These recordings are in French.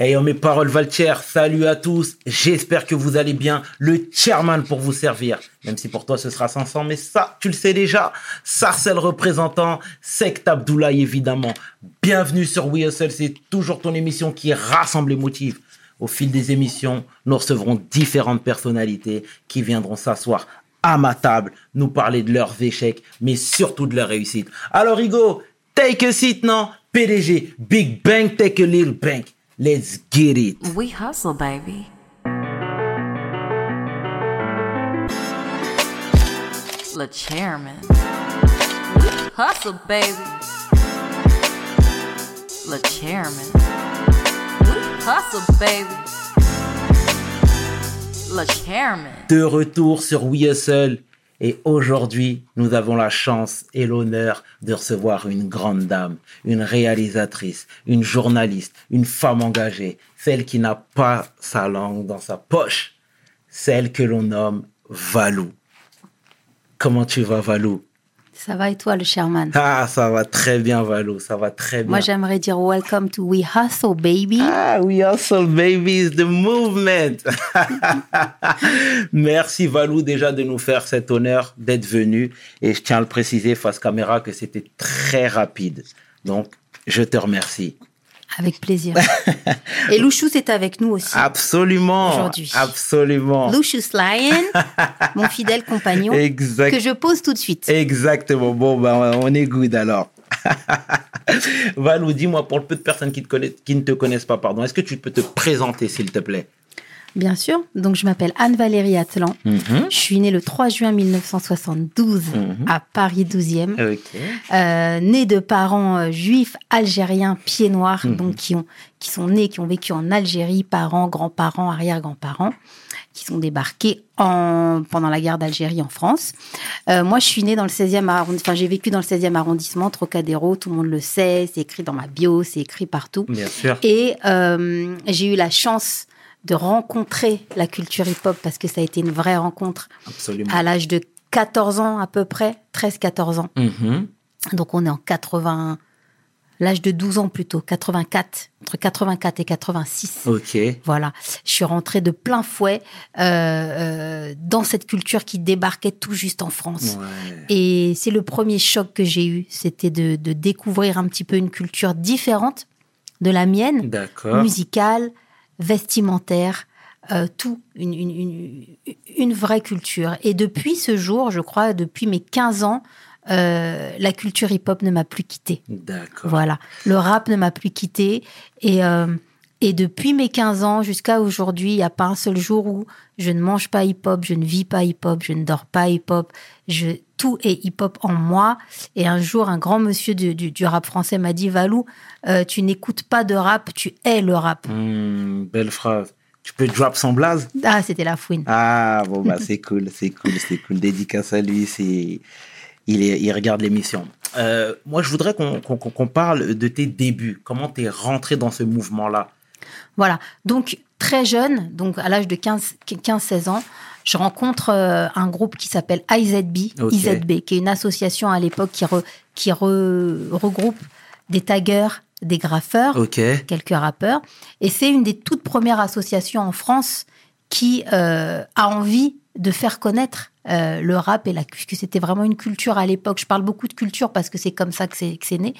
Hey, mes paroles Valtier, salut à tous. J'espère que vous allez bien. Le chairman pour vous servir. Même si pour toi ce sera 500, mais ça, tu le sais déjà. Sarcel représentant, Sect Abdoulaye évidemment. Bienvenue sur We Hustle, c'est toujours ton émission qui rassemble les motifs. Au fil des émissions, nous recevrons différentes personnalités qui viendront s'asseoir à ma table, nous parler de leurs échecs, mais surtout de leurs réussites. Alors, Hugo, take a seat, non? PDG, Big Bang, take a little bank. Let's get it. We hustle, baby. Le chairman. We hustle, baby. Le chairman. We hustle, baby. Le chairman. De retour sur We Hustle. Et aujourd'hui, nous avons la chance et l'honneur de recevoir une grande dame, une réalisatrice, une journaliste, une femme engagée, celle qui n'a pas sa langue dans sa poche, celle que l'on nomme Valou. Comment tu vas, Valou? Ça va et toi, le Sherman? Ah, ça va très bien, Valou, ça va très bien. Moi, j'aimerais dire welcome to We Hustle, baby. Ah, We Hustle, baby, the movement. Merci, Valou, déjà de nous faire cet honneur d'être venu. Et je tiens à le préciser face caméra que c'était très rapide. Donc, je te remercie. Avec plaisir. et Louchous est avec nous aussi. Absolument. Aujourd'hui. Absolument. Louchous Lion, mon fidèle compagnon, Exact. que je pose tout de suite. Exactement. Bon, ben, on est good alors. Valou, dis-moi, pour le peu de personnes qui, te connaissent, qui ne te connaissent pas, pardon, est-ce que tu peux te présenter, s'il te plaît? Bien sûr. Donc, je m'appelle Anne-Valérie Atlan. Mhm. Je suis née le 3 juin 1972 Mhm. à Paris 12e. Ok. Euh, née de parents euh, juifs algériens pieds noirs, Mhm. donc qui ont qui sont nés, qui ont vécu en Algérie, parents, grands-parents, arrière-grands-parents, qui sont débarqués en pendant la guerre d'Algérie en France. Euh, moi, je suis née dans le 16e arrondissement. Enfin, j'ai vécu dans le 16e arrondissement, Trocadéro. Tout le monde le sait. C'est écrit dans ma bio, c'est écrit partout. Bien sûr. Et euh, j'ai eu la chance de rencontrer la culture hip-hop parce que ça a été une vraie rencontre Absolument. à l'âge de 14 ans à peu près, 13-14 ans. Mhm. Donc on est en 80, l'âge de 12 ans plutôt, 84, entre 84 et 86. Ok. Voilà, je suis rentrée de plein fouet euh, euh, dans cette culture qui débarquait tout juste en France. Ouais. Et c'est le premier choc que j'ai eu, c'était de, de découvrir un petit peu une culture différente de la mienne, musicale, vestimentaire, euh, tout, une, une, une, une vraie culture. Et depuis ce jour, je crois, depuis mes 15 ans, euh, la culture hip-hop ne m'a plus quittée. D'accord. Voilà, le rap ne m'a plus quittée. Et, euh, et depuis mes 15 ans jusqu'à aujourd'hui, il n'y a pas un seul jour où je ne mange pas hip-hop, je ne vis pas hip-hop, je ne dors pas hip-hop. Je, tout est hip-hop en moi. Et un jour, un grand monsieur du, du, du rap français m'a dit Valou, euh, tu n'écoutes pas de rap, tu es le rap. Hmm, belle phrase. Tu peux drop son blaze? Ah, c'était la fouine. Ah, bon, bah, c'est cool, c'est cool, c'est cool. Dédicace à lui, c'est. Il, est, il regarde l'émission. Euh, moi, je voudrais qu'on parle de tes débuts. Comment tu es rentré dans ce mouvement-là? Voilà. Donc, très jeune, donc à l'âge de 15 15-16 ans, je rencontre euh, un groupe qui s'appelle IZB. IZB, qui est une association à l'époque qui, re- qui re- regroupe des taggeurs, des graffeurs, quelques rappeurs. Et c'est une des toutes premières associations en France qui euh, a envie de faire connaître euh, le rap et la puisque c'était vraiment une culture à l'époque. Je parle beaucoup de culture parce que c'est comme ça que c'est né.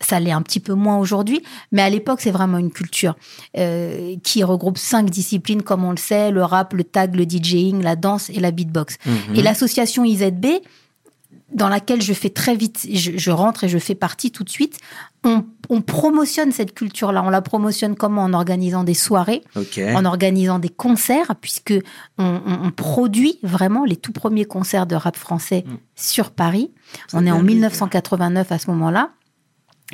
Ça l'est un petit peu moins aujourd'hui, mais à l'époque c'est vraiment une culture euh, qui regroupe cinq disciplines comme on le sait le rap, le tag, le DJing, la danse et la beatbox. Mhm. Et l'association IZB, dans laquelle je fais très vite, je, je rentre et je fais partie tout de suite, on, on promotionne cette culture-là. On la promotionne comment? En organisant des soirées, en organisant des concerts, puisque on, on- on produit vraiment les tout premiers concerts de rap français Mm. sur Paris. On est en dit. 1989 à ce moment-là,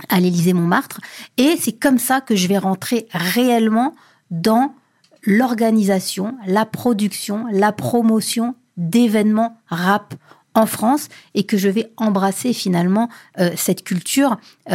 à l'Élysée Montmartre. Et c'est comme ça que je vais rentrer réellement dans l'organisation, la production, la promotion d'événements rap en France et que je vais embrasser finalement euh, cette culture euh,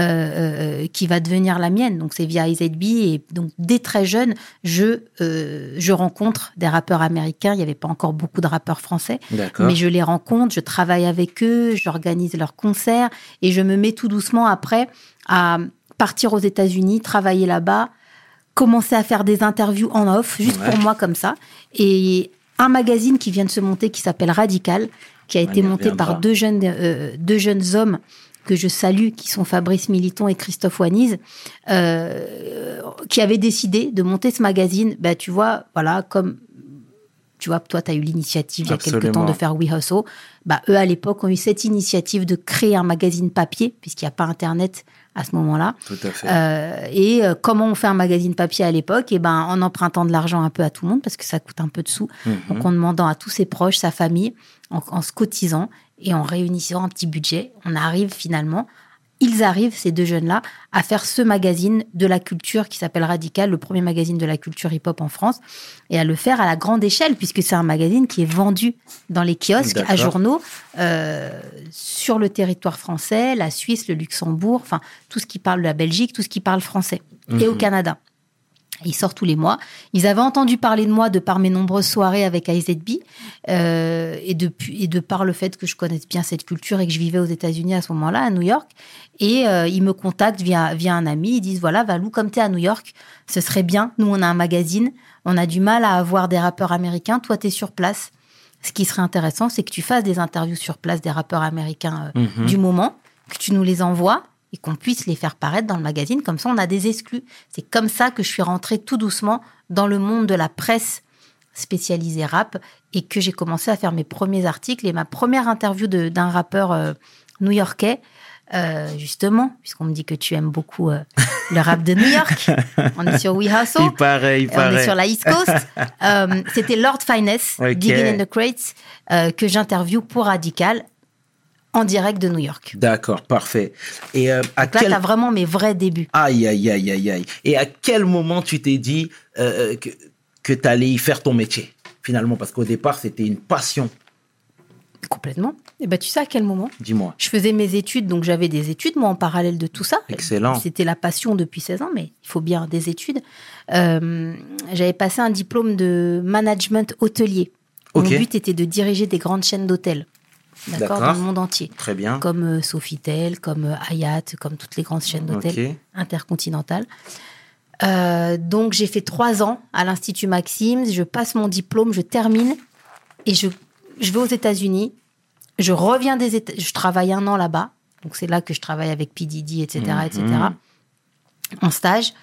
euh, qui va devenir la mienne. Donc c'est via IZB et donc dès très jeune, je euh, je rencontre des rappeurs américains. Il n'y avait pas encore beaucoup de rappeurs français, mais je les rencontre, je travaille avec eux, j'organise leurs concerts et je me mets tout doucement après à partir aux États-Unis, travailler là-bas, commencé à faire des interviews en off, juste Ouais. pour moi comme ça. Et un magazine qui vient de se monter qui s'appelle Radical, qui a été monté par deux jeunes, euh, deux jeunes hommes que je salue, qui sont Fabrice Militon et Christophe Waniz, euh, qui avaient décidé de monter ce magazine. Bah, tu vois, voilà, comme tu vois, toi, tu as eu l'initiative il y a quelques temps de faire We Hustle. Bah, eux, à l'époque, ont eu cette initiative de créer un magazine papier, puisqu'il n'y a pas Internet à ce moment-là. Tout à fait. Euh, et euh, comment on fait un magazine papier à l'époque? Et ben, en empruntant de l'argent un peu à tout le monde, parce que ça coûte un peu de sous. Mhm. Donc, en demandant à tous ses proches, sa famille, en, en se cotisant et en réunissant un petit budget, on arrive finalement. Ils arrivent, ces deux jeunes-là, à faire ce magazine de la culture qui s'appelle Radical, le premier magazine de la culture hip-hop en France, et à le faire à la grande échelle, puisque c'est un magazine qui est vendu dans les kiosques, à journaux, euh, sur le territoire français, la Suisse, le Luxembourg, enfin, tout ce qui parle de la Belgique, tout ce qui parle français, et au Mhm. Canada. Il sort tous les mois. Ils avaient entendu parler de moi de par mes nombreuses soirées avec IZB euh, et, depuis, et de par le fait que je connaisse bien cette culture et que je vivais aux États-Unis à ce moment-là, à New York. Et euh, ils me contactent via, via un ami. Ils disent voilà, Valou, comme tu es à New York, ce serait bien. Nous, on a un magazine. On a du mal à avoir des rappeurs américains. Toi, tu es sur place. Ce qui serait intéressant, c'est que tu fasses des interviews sur place des rappeurs américains euh, Mhm. du moment, que tu nous les envoies et qu'on puisse les faire paraître dans le magazine. Comme ça, on a des exclus. C'est comme ça que je suis rentrée tout doucement dans le monde de la presse spécialisée rap et que j'ai commencé à faire mes premiers articles et ma première interview d'un rappeur euh, new-yorkais. euh, justement, puisqu'on me dit que tu aimes beaucoup euh, le rap de New York. On est sur We Hustle. Il paraît, il On est sur la East Coast. C'était Lord Finesse, Ok. Digging in the Crates, que j'interview pour Radical en direct de New York. D'accord, parfait. Et euh, à Donc là, quel... t'as vraiment mes vrais débuts. Aïe, aïe, aïe, aïe, aïe. Et à quel moment tu t'es dit euh, que, que tu allais y faire ton métier, finalement? Parce qu'au départ, c'était une passion. Complètement. Et ben, tu sais à quel moment? Dis-moi. Je faisais mes études, donc j'avais des études, moi, en parallèle de tout ça. Excellent. C'était la passion depuis 16 ans, mais il faut bien des études. Euh, j'avais passé un diplôme de management hôtelier. Ok. Mon but était de diriger des grandes chaînes d'hôtels. D'accord. Dans le monde entier. Très bien. Comme euh, Sofitel, comme euh, Hyatt, comme toutes les grandes chaînes d'hôtels Ok. intercontinentales. Euh, donc j'ai fait trois ans à l'Institut Maxime, je passe mon diplôme, je termine et je, je vais aux États-Unis. Je reviens des États, je travaille un an là-bas, donc c'est là que je travaille avec PDD, etc., etc. En stage.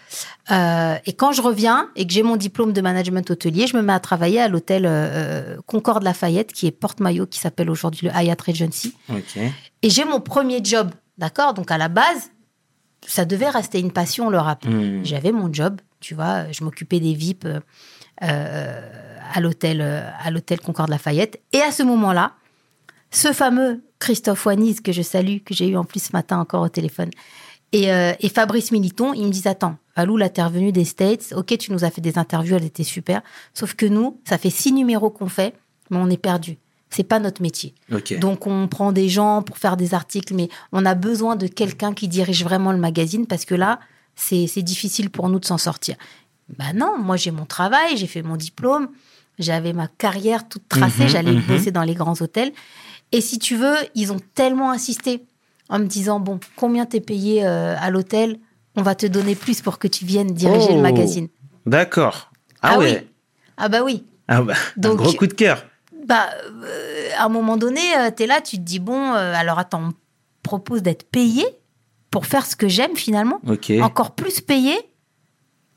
Euh, et quand je reviens et que j'ai mon diplôme de management hôtelier, je me mets à travailler à l'hôtel euh, Concorde Lafayette, qui est porte-maillot, qui s'appelle aujourd'hui le Hyatt Regency. Et j'ai mon premier job, d'accord? Donc à la base, ça devait rester une passion, le rap. Hmm. J'avais mon job, tu vois, je m'occupais des VIP euh, à l'hôtel à l'hôtel Concorde Lafayette. Et à ce moment-là, ce fameux Christophe Waniz que je salue, que j'ai eu en plus ce matin encore au téléphone, et, euh, et Fabrice Militon, ils me disent attends, Valou, là t'es revenu des States, ok, tu nous as fait des interviews, elles étaient super, sauf que nous, ça fait six numéros qu'on fait, mais on est perdu. C'est pas notre métier. Donc on prend des gens pour faire des articles, mais on a besoin de quelqu'un qui dirige vraiment le magazine parce que là, c'est difficile pour nous de s'en sortir. Bah non, moi j'ai mon travail, j'ai fait mon diplôme, j'avais ma carrière toute tracée, Mhm, j'allais mhm. bosser dans les grands hôtels. Et si tu veux, ils ont tellement insisté en me disant bon, combien t'es payé euh, à l'hôtel? On va te donner plus pour que tu viennes diriger Oh. le magazine. D'accord. Ah, Ah ouais. oui. Ah bah oui. Ah bah, Donc- un gros coup de cœur. Bah, euh, à un moment donné, euh, t'es là, tu te dis bon, euh, alors attends, on me propose d'être payé pour faire ce que j'aime finalement, Ok. encore plus payé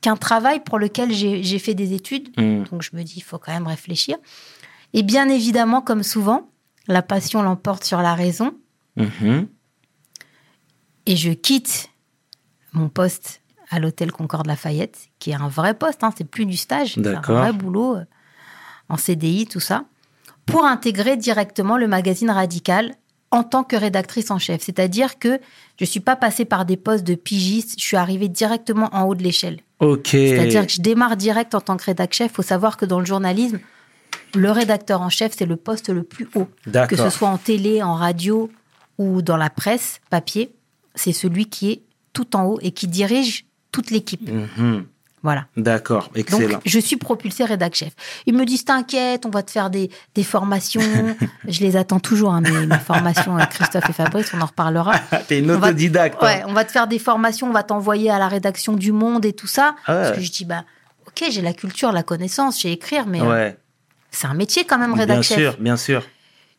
qu'un travail pour lequel j'ai fait des études. Hmm. Donc je me dis, il faut quand même réfléchir. Et bien évidemment, comme souvent, la passion l'emporte sur la raison. Mhm. Et je quitte mon poste à l'hôtel Concorde Lafayette, qui est un vrai poste, hein, c'est plus du stage, c'est un vrai boulot euh, en CDI, tout ça, pour intégrer directement le magazine Radical en tant que rédactrice en chef. C'est-à-dire que je suis pas passée par des postes de pigiste, je suis arrivée directement en haut de l'échelle. Ok. C'est-à-dire que je démarre direct en tant que rédac chef. Il faut savoir que dans le journalisme, le rédacteur en chef, c'est le poste le plus haut. Que ce soit en télé, en radio ou dans la presse, papier, c'est celui qui est tout en haut et qui dirige toute l'équipe. Mhm. Voilà. D'accord, excellent. Donc, je suis propulsée rédac chef. Ils me disent, t'inquiète, on va te faire des, des formations. je les attends toujours, hein, mes, mes formations, euh, Christophe et Fabrice, on en reparlera. T'es une on va- autodidacte. hein. Ouais, on va te faire des formations, on va t'envoyer à la rédaction du Monde et tout ça. Ah ouais. Parce que je dis, bah, ok, j'ai la culture, la connaissance, j'ai écrire, mais euh, c'est un métier quand même, rédac bien chef. sûr, bien sûr.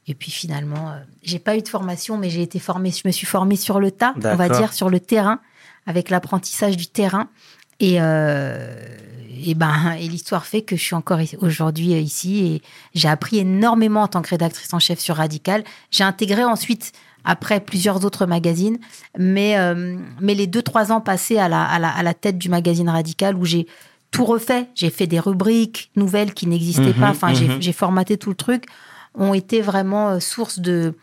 Et puis finalement, euh, j'ai pas eu de formation, mais j'ai été formée, je me suis formée sur le tas, on va dire, sur le terrain, avec l'apprentissage du terrain. Et, euh, et ben, et l'histoire fait que je suis encore aujourd'hui euh, ici et j'ai appris énormément en tant que rédactrice en chef sur Radical. J'ai intégré ensuite, après plusieurs autres magazines, mais, euh, mais les deux, trois ans passés à la, à, la, à la tête du magazine Radical où j'ai tout refait, j'ai fait des rubriques nouvelles qui n'existaient Mhm, pas, enfin, j'ai- mhm. j'ai formaté tout le truc, ont été vraiment euh, source de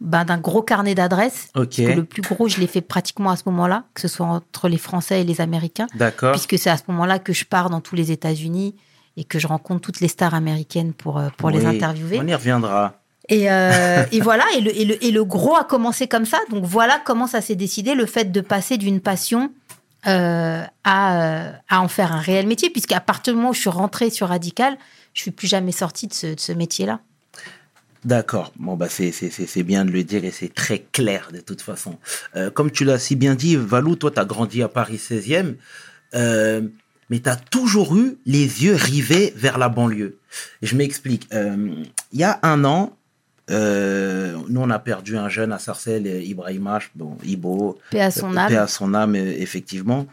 ben, d'un gros carnet d'adresses. Ok, Parce que le plus gros, je l'ai fait pratiquement à ce moment-là, que ce soit entre les Français et les Américains, d'accord. puisque c'est à ce moment-là que je pars dans tous les États-Unis et que je rencontre toutes les stars américaines pour, euh, pour les interviewer. On y reviendra. Et, euh, et voilà, et le, et, le, et le gros a commencé comme ça. Donc voilà comment ça s'est décidé, le fait de passer d'une passion euh, à, à en faire un réel métier, puisqu'à partir du moment où je suis rentrée sur Radical, je suis plus jamais sortie de ce, de ce métier-là. D'accord. Bon, bah, c'est, c'est, c'est, bien de le dire et c'est très clair de toute façon. Euh, comme tu l'as si bien dit, Valou, toi, tu as grandi à Paris 16e, euh, mais tu as toujours eu les yeux rivés vers la banlieue. Je m'explique. Euh, Il y a un an, euh, nous, on a perdu un jeune à Sarcelles, Ibrahim H, bon, Ibo, Paix à son euh, âme, paix à son âme, effectivement.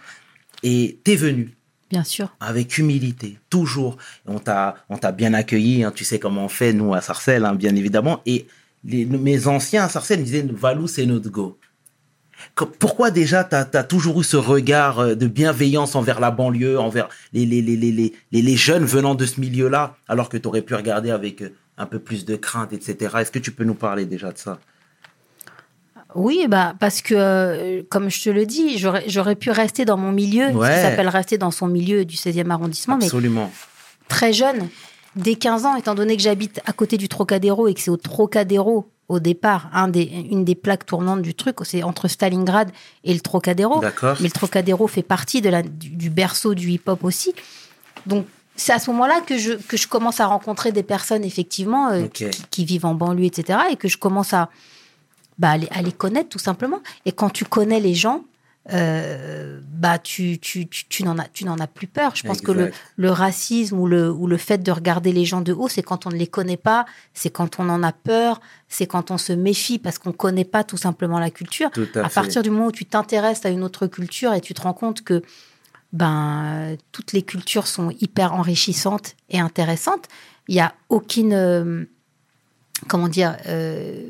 Et t'es venu bien sûr. avec humilité, toujours. On t'a, on t'a bien accueilli, hein, tu sais comment on fait, nous, à Sarcelles, hein, bien évidemment. Et les, mes anciens à Sarcelles disaient, Valou, c'est notre go. Pourquoi déjà tu as, toujours eu ce regard euh, de bienveillance envers la banlieue, envers les, les, les, les, les, les- les jeunes venant de ce milieu-là, alors que tu aurais pu regarder avec euh, un peu plus de crainte, etc. Est-ce que tu peux nous parler déjà de ça? Oui, bah parce que, euh, comme je te le dis, j'aurais pu rester dans mon milieu, ce Ouais. qui s'appelle rester dans son milieu du 16e arrondissement, mais Absolument. très jeune, dès 15 ans, étant donné que j'habite à côté du Trocadéro et que c'est au Trocadéro, au départ, un des, une des plaques tournantes du truc, c'est entre Stalingrad et le Trocadéro. D'accord. Mais le Trocadéro fait partie de la, du, du berceau du hip-hop aussi. Donc, c'est à ce moment-là que je, que je commence à rencontrer des personnes, effectivement, euh, qui vivent en banlieue, etc. Et que je commence à, bah, à, les, à les connaître, tout simplement. Et quand tu connais les gens, euh, bah, tu, tu, tu, tu n'en as, tu n'en as plus peur. Je pense que le, le racisme ou le, ou le fait de regarder les gens de haut, c'est quand on ne les connaît pas, c'est quand on en a peur, c'est quand on se méfie parce qu'on ne connaît pas tout simplement la culture à, partir du moment où tu t'intéresses à une autre culture et tu te rends compte que ben toutes les cultures sont hyper enrichissantes et intéressantes, il y a aucune euh, comment dire euh,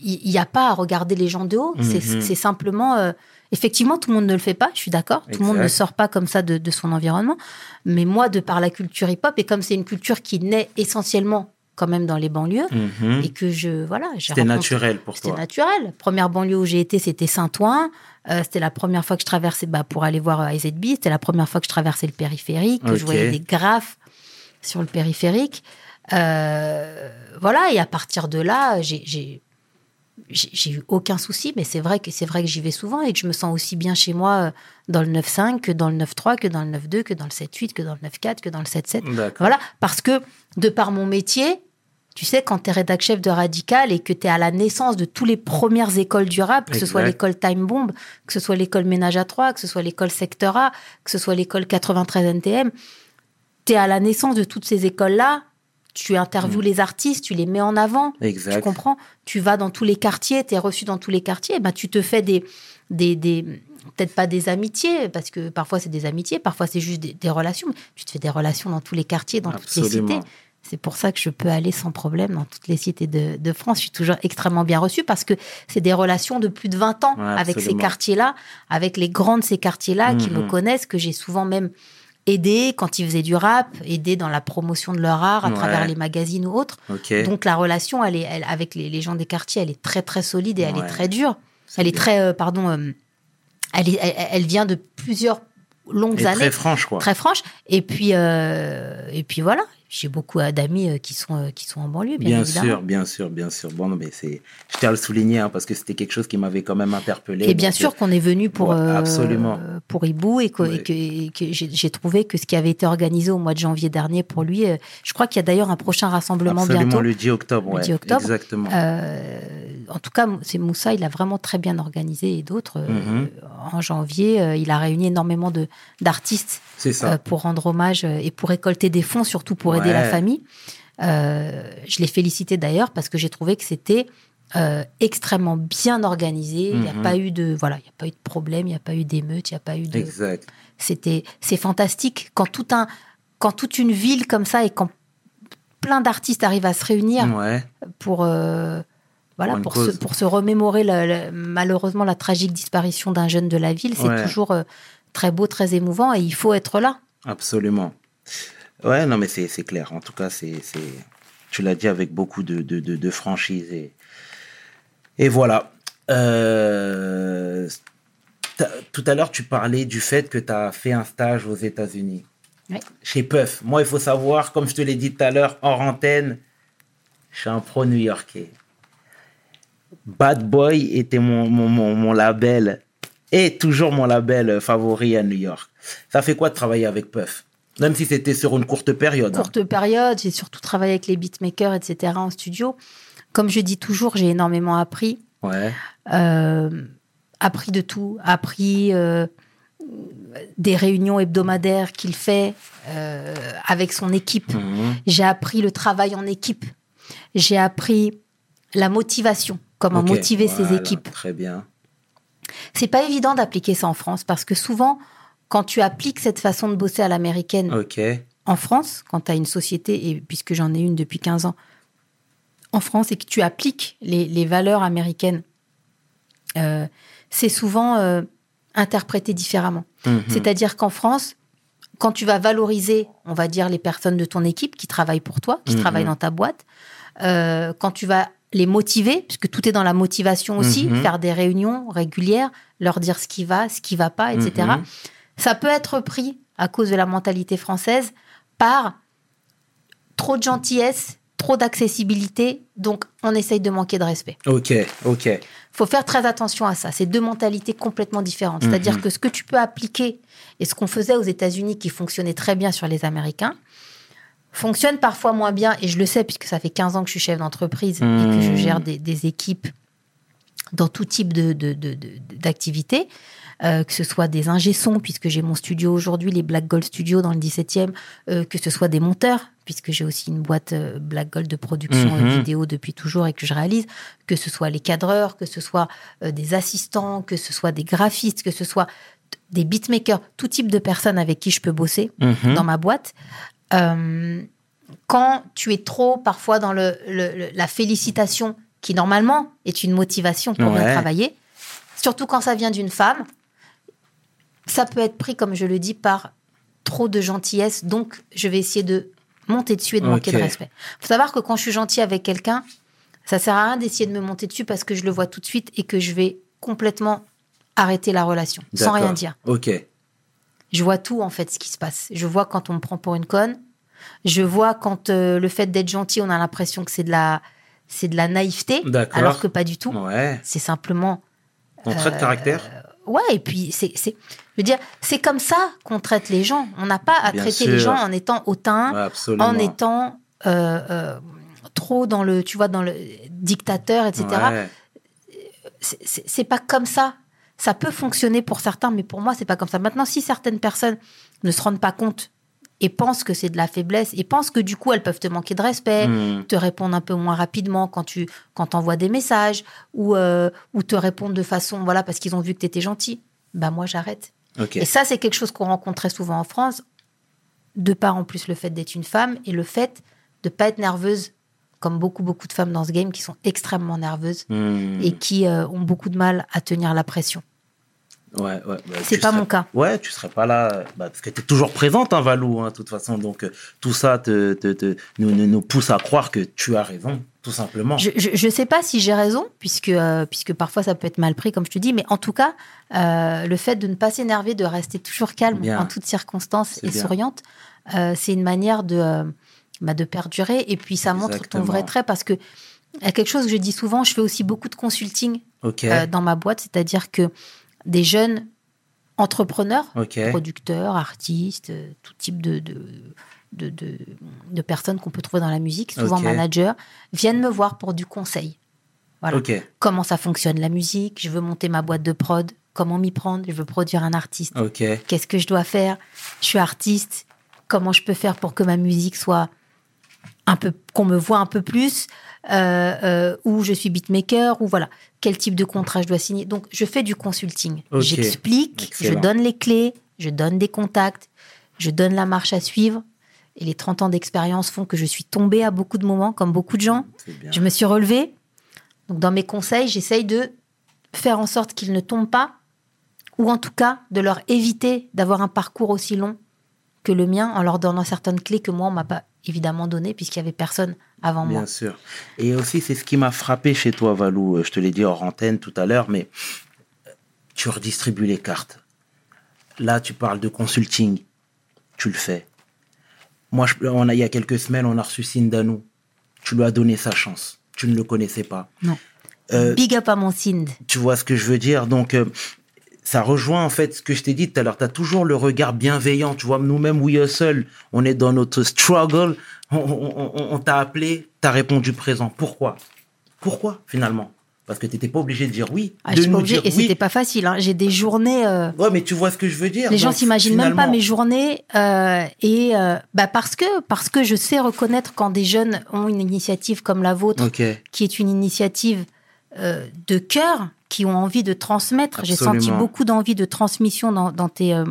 il n'y a pas à regarder les gens de haut. C'est- Mhm. C'est simplement euh, effectivement tout le monde ne le fait pas. Je suis d'accord. Tout le monde ne sort pas comme ça de, de son environnement. Mais moi, de par la culture hip-hop et comme c'est une culture qui naît essentiellement quand même dans les banlieues Mhm. et que je voilà, C'était naturel pour c'était toi. naturel. Première banlieue où j'ai été, c'était Saint-Ouen. Euh, c'était la première fois que je traversais bah, pour aller voir euh, IZB. C'était la première fois que je traversais le périphérique, que je voyais des graphes sur le périphérique. Euh, voilà, et à partir de là, j'ai- j'ai eu aucun souci, mais c'est vrai que c'est vrai que j'y vais souvent et que je me sens aussi bien chez moi euh, dans le 9.5 que dans le 9.3, que dans le 9.2, que dans le 7.8, que dans le 9.4, que dans le 7.7. D'accord. Voilà, parce que de par mon métier, tu sais, quand tu es rédac chef de Radical et que tu es à la naissance de toutes les premières écoles du rap, que ce soit Exact. l'école Time Bomb, que ce soit l'école Ménage à 3, que ce soit l'école Secteur A, que ce soit l'école 93 NTM, tu es à la naissance de toutes ces écoles-là, tu interviews les artistes, tu les mets en avant, tu Exact. comprends Tu vas dans tous les quartiers, tu es reçu dans tous les quartiers, ben, tu te fais des, des, des peut-être pas des amitiés, parce que parfois c'est des amitiés, parfois c'est juste des, des relations, mais tu te fais des relations dans tous les quartiers, dans toutes les cités. C'est pour ça que je peux aller sans problème dans toutes les cités de, de France. Je suis toujours extrêmement bien reçue parce que c'est des relations de plus de 20 ans Ouais, avec ces quartiers-là, avec les grands de ces quartiers-là qui me Mhm. connaissent, que j'ai souvent même aidé quand ils faisaient du rap, aidé dans la promotion de leur art à Ouais. travers les magazines ou autres. Donc la relation, elle est, elle- avec les, les gens des quartiers, elle est très très solide et elle est très dure. Elle est très, euh, pardon, euh, elle, est, elle, elle vient de plusieurs longues Et années, très franche, quoi. très franche. Et puis, euh, et puis voilà. J'ai beaucoup euh, d'amis euh, qui sont euh, qui sont en banlieue, bien, Bien sûr, bien sûr, bien sûr. Bon, non, mais c'est, je tiens à le souligner hein, parce que c'était quelque chose qui m'avait quand même interpellé. Et bien sûr qu'on est venu pour euh, absolument. pour Hibou et que, Ouais. et que- et que j'ai trouvé que ce qui avait été organisé au mois de janvier dernier pour lui, je crois qu'il y a d'ailleurs un prochain rassemblement absolument bientôt. le 10 octobre. Le ouais, 10 octobre. Exactement. Euh, en tout cas, c'est Moussa, il a vraiment très bien organisé et d'autres. euh, Mhm. En janvier, il a réuni énormément de d'artistes pour rendre hommage et pour récolter des fonds, surtout pour aider la famille. Euh, je l'ai félicité d'ailleurs parce que j'ai trouvé que c'était euh, extrêmement bien organisé. Il n'y a Mhm. pas eu de voilà, il y a pas eu de problème, il n'y a pas eu d'émeute, il n'y a pas eu de. Exact. C'était c'est fantastique quand tout un quand toute une ville comme ça et quand plein d'artistes arrivent à se réunir Ouais. pour euh, voilà Pour se, pour se remémorer la- la- malheureusement la tragique disparition d'un jeune de la ville. C'est Ouais. toujours euh, très beau, très émouvant et il faut être là. Absolument. Ouais, non, mais c'est clair. En tout cas, c'est c'est tu l'as dit avec beaucoup de, de, de, de franchise. Et, et voilà. Euh, tout à l'heure, tu parlais du fait que tu as fait un stage aux États-Unis. Ouais. Chez Puff. Moi, il faut savoir, comme je te l'ai dit tout à l'heure, hors antenne, je suis un pro new-yorkais. Bad Boy était mon, mon, mon, mon label et toujours mon label favori à New York. Ça fait quoi de travailler avec Puff? Même si c'était sur une courte période. hein. courte période. J'ai surtout travaillé avec les beatmakers, etc. en studio. Comme je dis toujours, j'ai énormément appris. Ouais. Euh, appris de tout. Appris euh, des réunions hebdomadaires qu'il fait euh, avec son équipe. Mhm. J'ai appris le travail en équipe. J'ai appris la motivation, comment motiver ses équipes. Très bien. C'est pas évident d'appliquer ça en France parce que souvent, quand tu appliques cette façon de bosser à l'américaine en France, quand tu as une société, et puisque j'en ai une depuis 15 ans, en France, et que tu appliques les, les valeurs américaines, euh, c'est souvent euh, interprété différemment. Mhm. C'est-à-dire qu'en France, quand tu vas valoriser, on va dire, les personnes de ton équipe qui travaillent pour toi, qui Mhm. travaillent dans ta boîte, euh, quand tu vas les motiver, puisque tout est dans la motivation aussi, Mhm. faire des réunions régulières, leur dire ce qui va, ce qui va pas, etc. Ça peut être pris à cause de la mentalité française par trop de gentillesse, trop d'accessibilité, donc on essaye de manquer de respect. Ok. Ok. faut faire très attention à ça. C'est deux mentalités complètement différentes. C'est-à-dire Mhm. que ce que tu peux appliquer et ce qu'on faisait aux États-Unis qui fonctionnait très bien sur les Américains fonctionne parfois moins bien. Et je le sais puisque ça fait 15 ans que je suis chef d'entreprise et que je Mhm. gère des, des équipes dans tout type de, de- de- de- d'activités. Euh, que ce soit des ingé-sons, puisque j'ai mon studio aujourd'hui, les Black Gold Studios dans le 17e, euh, que ce soit des monteurs, puisque j'ai aussi une boîte euh, Black Gold de production Mhm. vidéo depuis toujours et que je réalise, que ce soit les cadreurs, que ce soit des assistants, que ce soit des graphistes, que ce soit des beatmakers, tout type de personnes avec qui je peux bosser Mhm. dans ma boîte. Quand tu es trop parfois dans le, la félicitation, qui normalement est une motivation pour bien travailler, surtout quand ça vient d'une femme, ça peut être pris, comme je le dis, par trop de gentillesse. Donc, je vais essayer de monter dessus et de manquer de respect. faut savoir que quand je suis gentil avec quelqu'un, ça sert à rien d'essayer de me monter dessus parce que je le vois tout de suite et que je vais complètement arrêter la relation sans rien dire. Ok. Je vois tout en fait ce qui se passe. Je vois quand on me prend pour une conne. Je vois quand euh, le fait d'être gentil, on a l'impression que c'est de la c'est de la naïveté, D'accord. alors que pas du tout. Ouais. C'est simplement Ton trait de caractère? ouais. Et puis c'est je veux dire c'est comme ça qu'on traite les gens. On n'a pas à Bien traiter sûr. les gens en étant hautain, Ouais, en étant euh, euh, trop dans le tu vois dans le dictateur, etc. Ouais. c'est- pas comme ça. Ça peut fonctionner pour certains, mais pour moi, c'est pas comme ça. Maintenant, si certaines personnes ne se rendent pas compte et pensent que c'est de la faiblesse et pensent que du coup, elles peuvent te manquer de respect, Mhm. te répondre un peu moins rapidement quand tu quand envoies des messages ou, euh, ou te répondre de façon, voilà, parce qu'ils ont vu que tu étais gentil, bah moi, j'arrête. Et ça, c'est quelque chose qu'on rencontre très souvent en France, de par en plus le fait d'être une femme et le fait de pas être nerveuse, comme beaucoup, beaucoup de femmes dans ce game qui sont extrêmement nerveuses Mhm. et qui euh, ont beaucoup de mal à tenir la pression. Ouais, ouais. bah, C'est pas serais- mon cas. Ouais, tu serais pas là, bah, parce que tu es toujours présente, hein, Valou, hein, de toute façon. Donc, euh, tout ça te, te, te- nous, nous, nous pousse à croire que tu as raison, tout simplement. Je, je sais pas si j'ai raison, puisque, euh, puisque parfois ça peut être mal pris, comme je te dis, mais en tout cas, euh, le fait de ne pas s'énerver, de rester toujours calme Bien. en toutes circonstances et bien. souriante, c'est une manière de, bah, de perdurer. Et puis, ça montre ton vrai trait parce que il y a quelque chose que je dis souvent, je fais aussi beaucoup de consulting dans ma boîte, c'est-à-dire que des jeunes entrepreneurs, producteurs, artistes, euh, tout type de, de, de, de- de personnes qu'on peut trouver dans la musique, souvent managers, viennent me voir pour du conseil. Voilà. Comment ça fonctionne la musique? Je veux monter ma boîte de prod. Comment m'y prendre? Je veux produire un artiste. Qu'est-ce que je dois faire? Je suis artiste. Comment je peux faire pour que ma musique soit un peu qu'on me voit un peu plus euh, euh, Ou je suis beatmaker Ou voilà. Quel type de contrat je dois signer Donc je fais du consulting. J'explique. Je donne les clés. Je donne des contacts. Je donne la marche à suivre. Et les 30 ans d'expérience font que je suis tombée à beaucoup de moments, comme beaucoup de gens. Je me suis relevée. Donc, dans mes conseils, j'essaye de faire en sorte qu'ils ne tombent pas, ou en tout cas de leur éviter d'avoir un parcours aussi long que le mien, en leur donnant certaines clés que moi, on m'a pas évidemment données, puisqu'il y avait personne avant moi. Bien sûr. Et aussi, c'est ce qui m'a frappé chez toi, Valou. Euh, Je te l'ai dit hors antenne tout à l'heure, mais euh, tu redistribues les cartes. Là, tu parles de consulting. Tu le fais. Moi, je- on a, il y a quelques semaines, on a reçu Sindanou. Tu lui as donné sa chance. Tu ne le connaissais pas. Non. Euh, Big up à mon Sind. Tu vois ce que je veux dire? Donc, euh, ça rejoint en fait ce que je t'ai dit tout à l'heure. Tu as toujours le regard bienveillant. Tu vois, nous-mêmes, We Hustle, on est dans notre struggle. On, on- on- on t'a appelé, tu as répondu présent. Pourquoi? Pourquoi finalement? Parce que tu n'étais pas obligé de dire oui. Ah, de nous dire et oui. c'était pas facile. hein. J'ai des journées. euh, Ouais, mais tu vois ce que je veux dire. Les gens Donc, s'imaginent même pas mes journées euh, et euh, bah parce que parce que je sais reconnaître quand des jeunes ont une initiative comme la vôtre qui est une initiative euh, de cœur, qui ont envie de transmettre. J'ai senti beaucoup d'envie de transmission dans, dans tes, euh,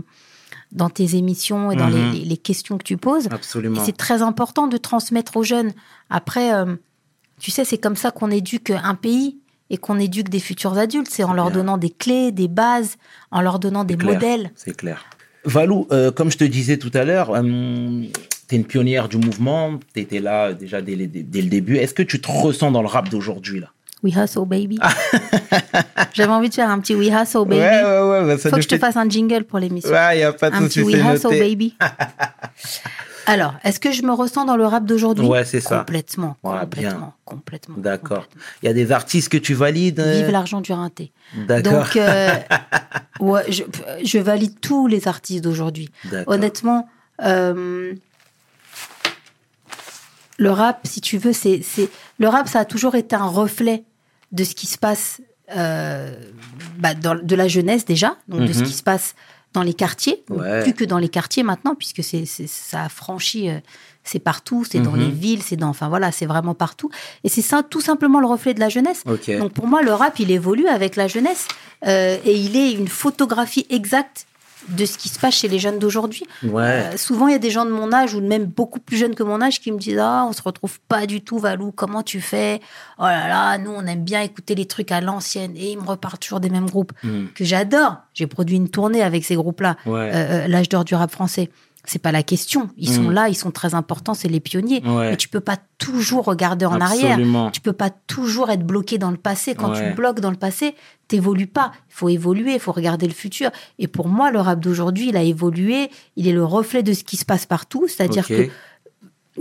dans tes émissions et dans Mhm. les, les- les questions que tu poses. Absolument. c'est très important de transmettre aux jeunes. Après, euh, tu sais, c'est comme ça qu'on éduque un pays et qu'on éduque des futurs adultes. C'est en leur bien. donnant des clés, des bases, en leur donnant des clair. modèles. C'est clair. Valou, euh, comme je te disais tout à l'heure, tu es une pionnière du mouvement. Tu étais là déjà dès, dès le début. Est-ce que tu te ressens dans le rap d'aujourd'hui là? We hustle, baby. J'avais envie de faire un petit We hustle, baby. ouais, ouais, ça Faut que je te fasse un jingle pour l'émission. Ouais, y a pas de un petit We hustle, noté. baby. Alors, est-ce que je me ressens dans le rap d'aujourd'hui? Ouais, c'est ça. Complètement, Ouais, complètement, bien. complètement. D'accord. Il y a des artistes que tu valides euh, Vive l'argent du rinté. D'accord. Donc, euh, ouais, je, je valide tous les artistes d'aujourd'hui. Honnêtement, euh, le rap, si tu veux, c'est, c'est le rap, ça a toujours été un reflet de ce qui se passe euh, bah, dans, de la jeunesse déjà, donc de ce Mhm. qui se passe dans les quartiers, Ouais. plus que dans les quartiers maintenant, puisque c'est, ça a franchi, euh, c'est partout, c'est dans Mhm. les villes, c'est dans, enfin voilà, c'est vraiment partout, et c'est ça, tout simplement le reflet de la jeunesse. Donc pour moi, le rap, il évolue avec la jeunesse euh, et il est une photographie exacte de ce qui se passe chez les jeunes d'aujourd'hui. ouais. Euh, souvent, il y a des gens de mon âge ou même beaucoup plus jeunes que mon âge qui me disent Ah, on se retrouve pas du tout, Valou, comment tu fais? Oh là là, nous, on aime bien écouter les trucs à l'ancienne. Et ils me repartent toujours des mêmes groupes Hmm. que j'adore. J'ai produit une tournée avec ces groupes-là, Ouais. euh, euh, l'âge d'or du rap français. C'est pas la question. Ils sont Mm. là, ils sont très importants, c'est les pionniers. Ouais. Mais tu peux pas toujours regarder en arrière. Tu peux pas toujours être bloqué dans le passé. Quand Ouais. tu bloques dans le passé, t'évolues pas. Il faut évoluer, il faut regarder le futur. Et pour moi, le rap d'aujourd'hui, il a évolué. Il est le reflet de ce qui se passe partout. C'est-à-dire que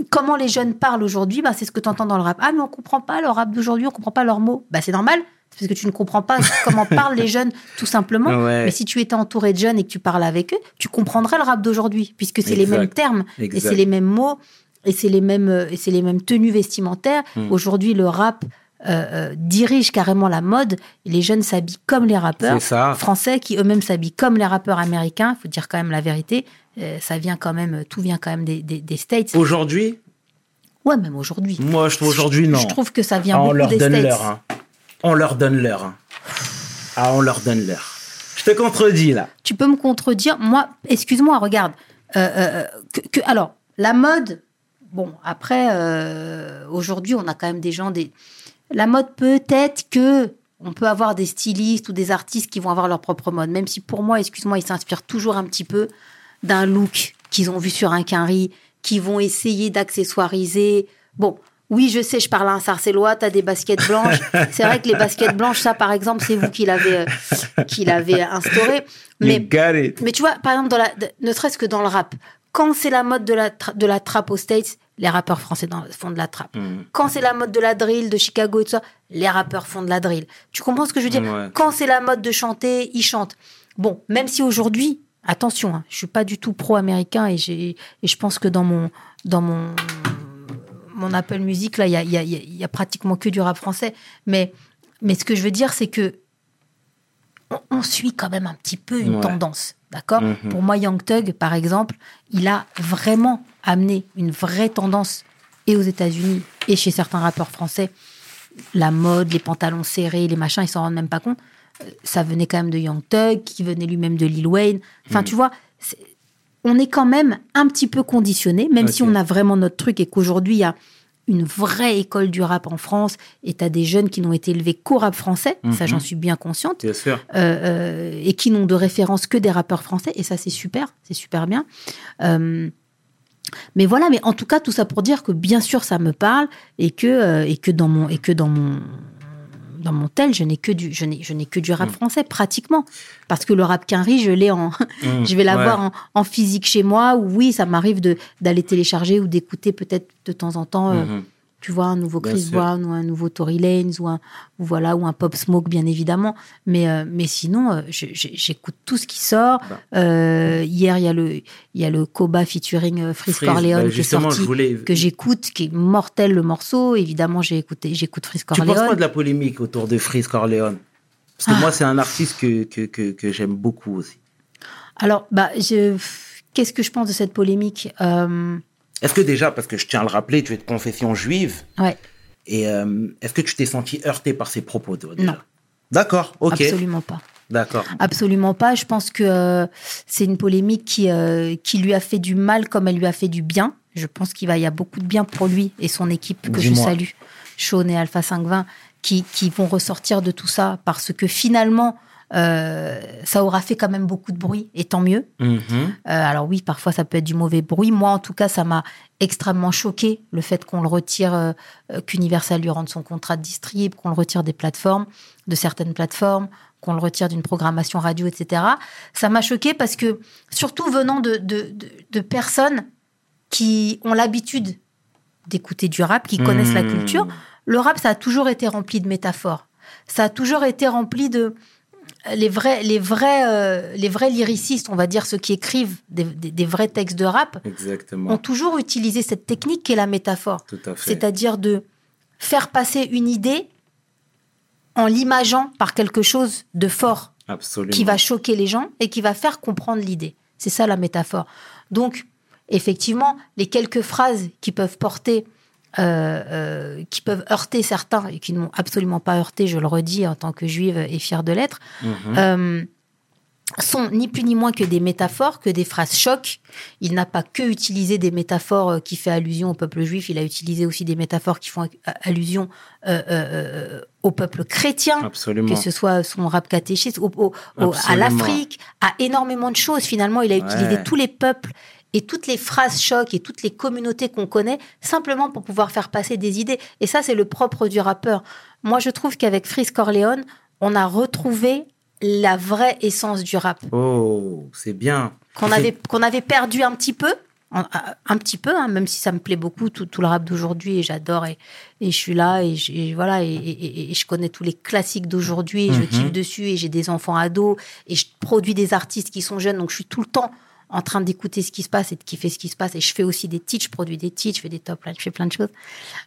comment les jeunes parlent aujourd'hui, bah, c'est ce que tu entends dans le rap. Ah, mais on comprend pas le rap d'aujourd'hui, on comprend pas leurs mots. Bah, c'est normal. Parce que tu ne comprends pas comment parlent les jeunes, tout simplement. Ouais. Mais si tu étais entouré de jeunes et que tu parles avec eux, tu comprendrais le rap d'aujourd'hui, puisque c'est les mêmes termes et c'est les mêmes mots et c'est les mêmes euh, et c'est les mêmes tenues vestimentaires. Hmm. Aujourd'hui, le rap euh, euh, dirige carrément la mode. Les jeunes s'habillent comme les rappeurs ça. français qui eux-mêmes s'habillent comme les rappeurs américains. Il faut dire quand même la vérité. Euh, ça vient quand même, tout vient quand même des, des, des States. Aujourd'hui, Ouais, même aujourd'hui. moi, je trouve aujourd'hui, non. Je trouve que ça vient Ah, on beaucoup leur des donne States. l'heure. hein. On leur donne l'heure. Ah, on leur donne l'heure. Je te contredis, là. tu peux me contredire? Moi, excuse-moi, regarde. Euh, euh, que, que- alors, la mode, bon, après, euh, aujourd'hui, on a quand même des gens. Des... La mode, peut-être que on peut avoir des stylistes ou des artistes qui vont avoir leur propre mode, même si pour moi, excuse-moi, ils s'inspirent toujours un petit peu d'un look qu'ils ont vu sur un quinri, qui vont essayer d'accessoiriser. Bon. Oui, je sais, je parle à un sarcellois, t'as des baskets blanches. C'est vrai que les baskets blanches, ça, par exemple, c'est vous qui l'avez, euh, qui l'avez instauré. Mais mais tu vois, par exemple, dans la, ne serait-ce que dans le rap, Quand c'est la mode de la, de la trap aux States, les rappeurs français dans- font de la trap. Mhm. Quand c'est la mode de la drill de Chicago et tout ça, les rappeurs font de la drill. Tu comprends ce que je veux dire? Ouais. Quand c'est la mode de chanter, ils chantent. Bon, même si aujourd'hui, attention, hein, je suis pas du tout pro-américain et, j'ai- et je pense que dans mon, dans mon, mon Apple Music, là, il y a, y y pratiquement que du rap français. Mais, mais ce que je veux dire, c'est que on, on suit quand même un petit peu une Ouais. tendance. D'accord? Mhm. Pour moi, Young Thug, par exemple, il a vraiment amené une vraie tendance, et aux États-Unis, et chez certains rappeurs français, la mode, les pantalons serrés, les machins, ils s'en rendent même pas compte. Euh, Ça venait quand même de Young Thug, qui venait lui-même de Lil Wayne. Enfin, tu vois, on est quand même un petit peu conditionné, même si on a vraiment notre truc et qu'aujourd'hui, il y a une vraie école du rap en France et tu as des jeunes qui n'ont été élevés qu'au rap français, ça Mhm. j'en suis bien consciente, Bien sûr. euh, euh, et qui n'ont de référence que des rappeurs français, et ça c'est super, c'est super bien. Euh, mais voilà, mais en tout cas, tout ça pour dire que bien sûr ça me parle et que, et que dans mon. Et que dans mon dans mon tel, je n'ai que du, je n'ai, je n'ai que du rap Mm. français pratiquement, parce que le rap quinri, je l'ai en, Mhm. je vais l'avoir Ouais. en, en physique chez moi. Ou oui, ça m'arrive de d'aller télécharger ou d'écouter peut-être de temps en temps euh, Mhm. Tu vois, un nouveau Chris. Brown ou un nouveau Tory Lanez ou un, ou voilà, ou un Pop Smoke, bien évidemment. Mais, euh, mais sinon, euh, j'écoute tout ce qui sort. Bah. Euh, hier, il y a le, il y a le Koba featuring Freeze Corleone bah, qui est justement, sorti, je voulais. que j'écoute, qui est mortel le morceau. Évidemment, j'ai écouté, j'écoute Freeze Tu penses Corleone. quoi de la polémique autour de Freeze Corleone? Parce que Ah. moi, c'est un artiste que, que, que, que j'aime beaucoup aussi. Alors, bah, je, qu'est-ce que je pense de cette polémique? Est-ce que déjà, parce que je tiens à le rappeler, tu es de confession juive, Ouais, et euh, est-ce que tu t'es senti heurté par ses propos toi, déjà? Non. D'accord, ok. absolument pas. D'accord. Absolument pas. Je pense que euh, c'est une polémique qui, euh, qui lui a fait du mal comme elle lui a fait du bien. Je pense qu'il va, y a beaucoup de bien pour lui et son équipe que je salue, Sean et Alpha 520, qui, qui vont ressortir de tout ça parce que finalement, euh, ça aura fait quand même beaucoup de bruit et tant mieux. Mhm. Euh, alors oui, parfois ça peut être du mauvais bruit. Moi, en tout cas, ça m'a extrêmement choqué le fait qu'on le retire, euh, qu'Universal lui rende son contrat de distrib, qu'on le retire des plateformes, de certaines plateformes, qu'on le retire d'une programmation radio, etc. Ça m'a choqué parce que, surtout venant de, de, de- de personnes qui ont l'habitude d'écouter du rap, qui connaissent la Mhm. culture, le rap, ça a toujours été rempli de métaphores. Ça a toujours été rempli de les vrais, les vrais, euh, les vrais lyricistes, on va dire ceux qui écrivent des, des- des vrais textes de rap, Exactement. ont toujours utilisé cette technique qui est la métaphore. C'est-à-dire de faire passer une idée en l'imageant par quelque chose de fort Absolument. qui va choquer les gens et qui va faire comprendre l'idée. C'est ça la métaphore. Donc, effectivement, les quelques phrases qui peuvent porter, euh, euh, qui peuvent heurter certains et qui ne m'ont absolument pas heurté, je le redis en tant que juive et fière de l'être, Mhm. euh, sont ni plus ni moins que des métaphores, que des phrases chocs. Il n'a pas que utilisé des métaphores qui fait allusion au peuple juif, il a utilisé aussi des métaphores qui font allusion euh, euh, euh, au peuple chrétien Absolument. que ce soit son rap catéchiste, au- au- au- à l'Afrique, à énormément de choses. Finalement, il a utilisé Ouais. tous les peuples et toutes les phrases chocs et toutes les communautés qu'on connaît simplement pour pouvoir faire passer des idées. Et ça, c'est le propre du rappeur. Moi, je trouve qu'avec Freeze Corleone, on a retrouvé la vraie essence du rap Oh, c'est bien. qu'on avait, qu'on avait perdu un petit peu. Un, petit peu, hein, même si ça me plaît beaucoup, tout, tout le rap d'aujourd'hui, et j'adore, et, et je suis là, et, je- et voilà, et, et- et je connais tous les classiques d'aujourd'hui, et je Mhm. kiffe dessus, et j'ai des enfants ados, et je produis des artistes qui sont jeunes, donc je suis tout le temps en train d'écouter ce qui se passe et de kiffer ce qui se passe, et je fais aussi des titres, je produis des titres, je fais des top lines, je fais plein de choses.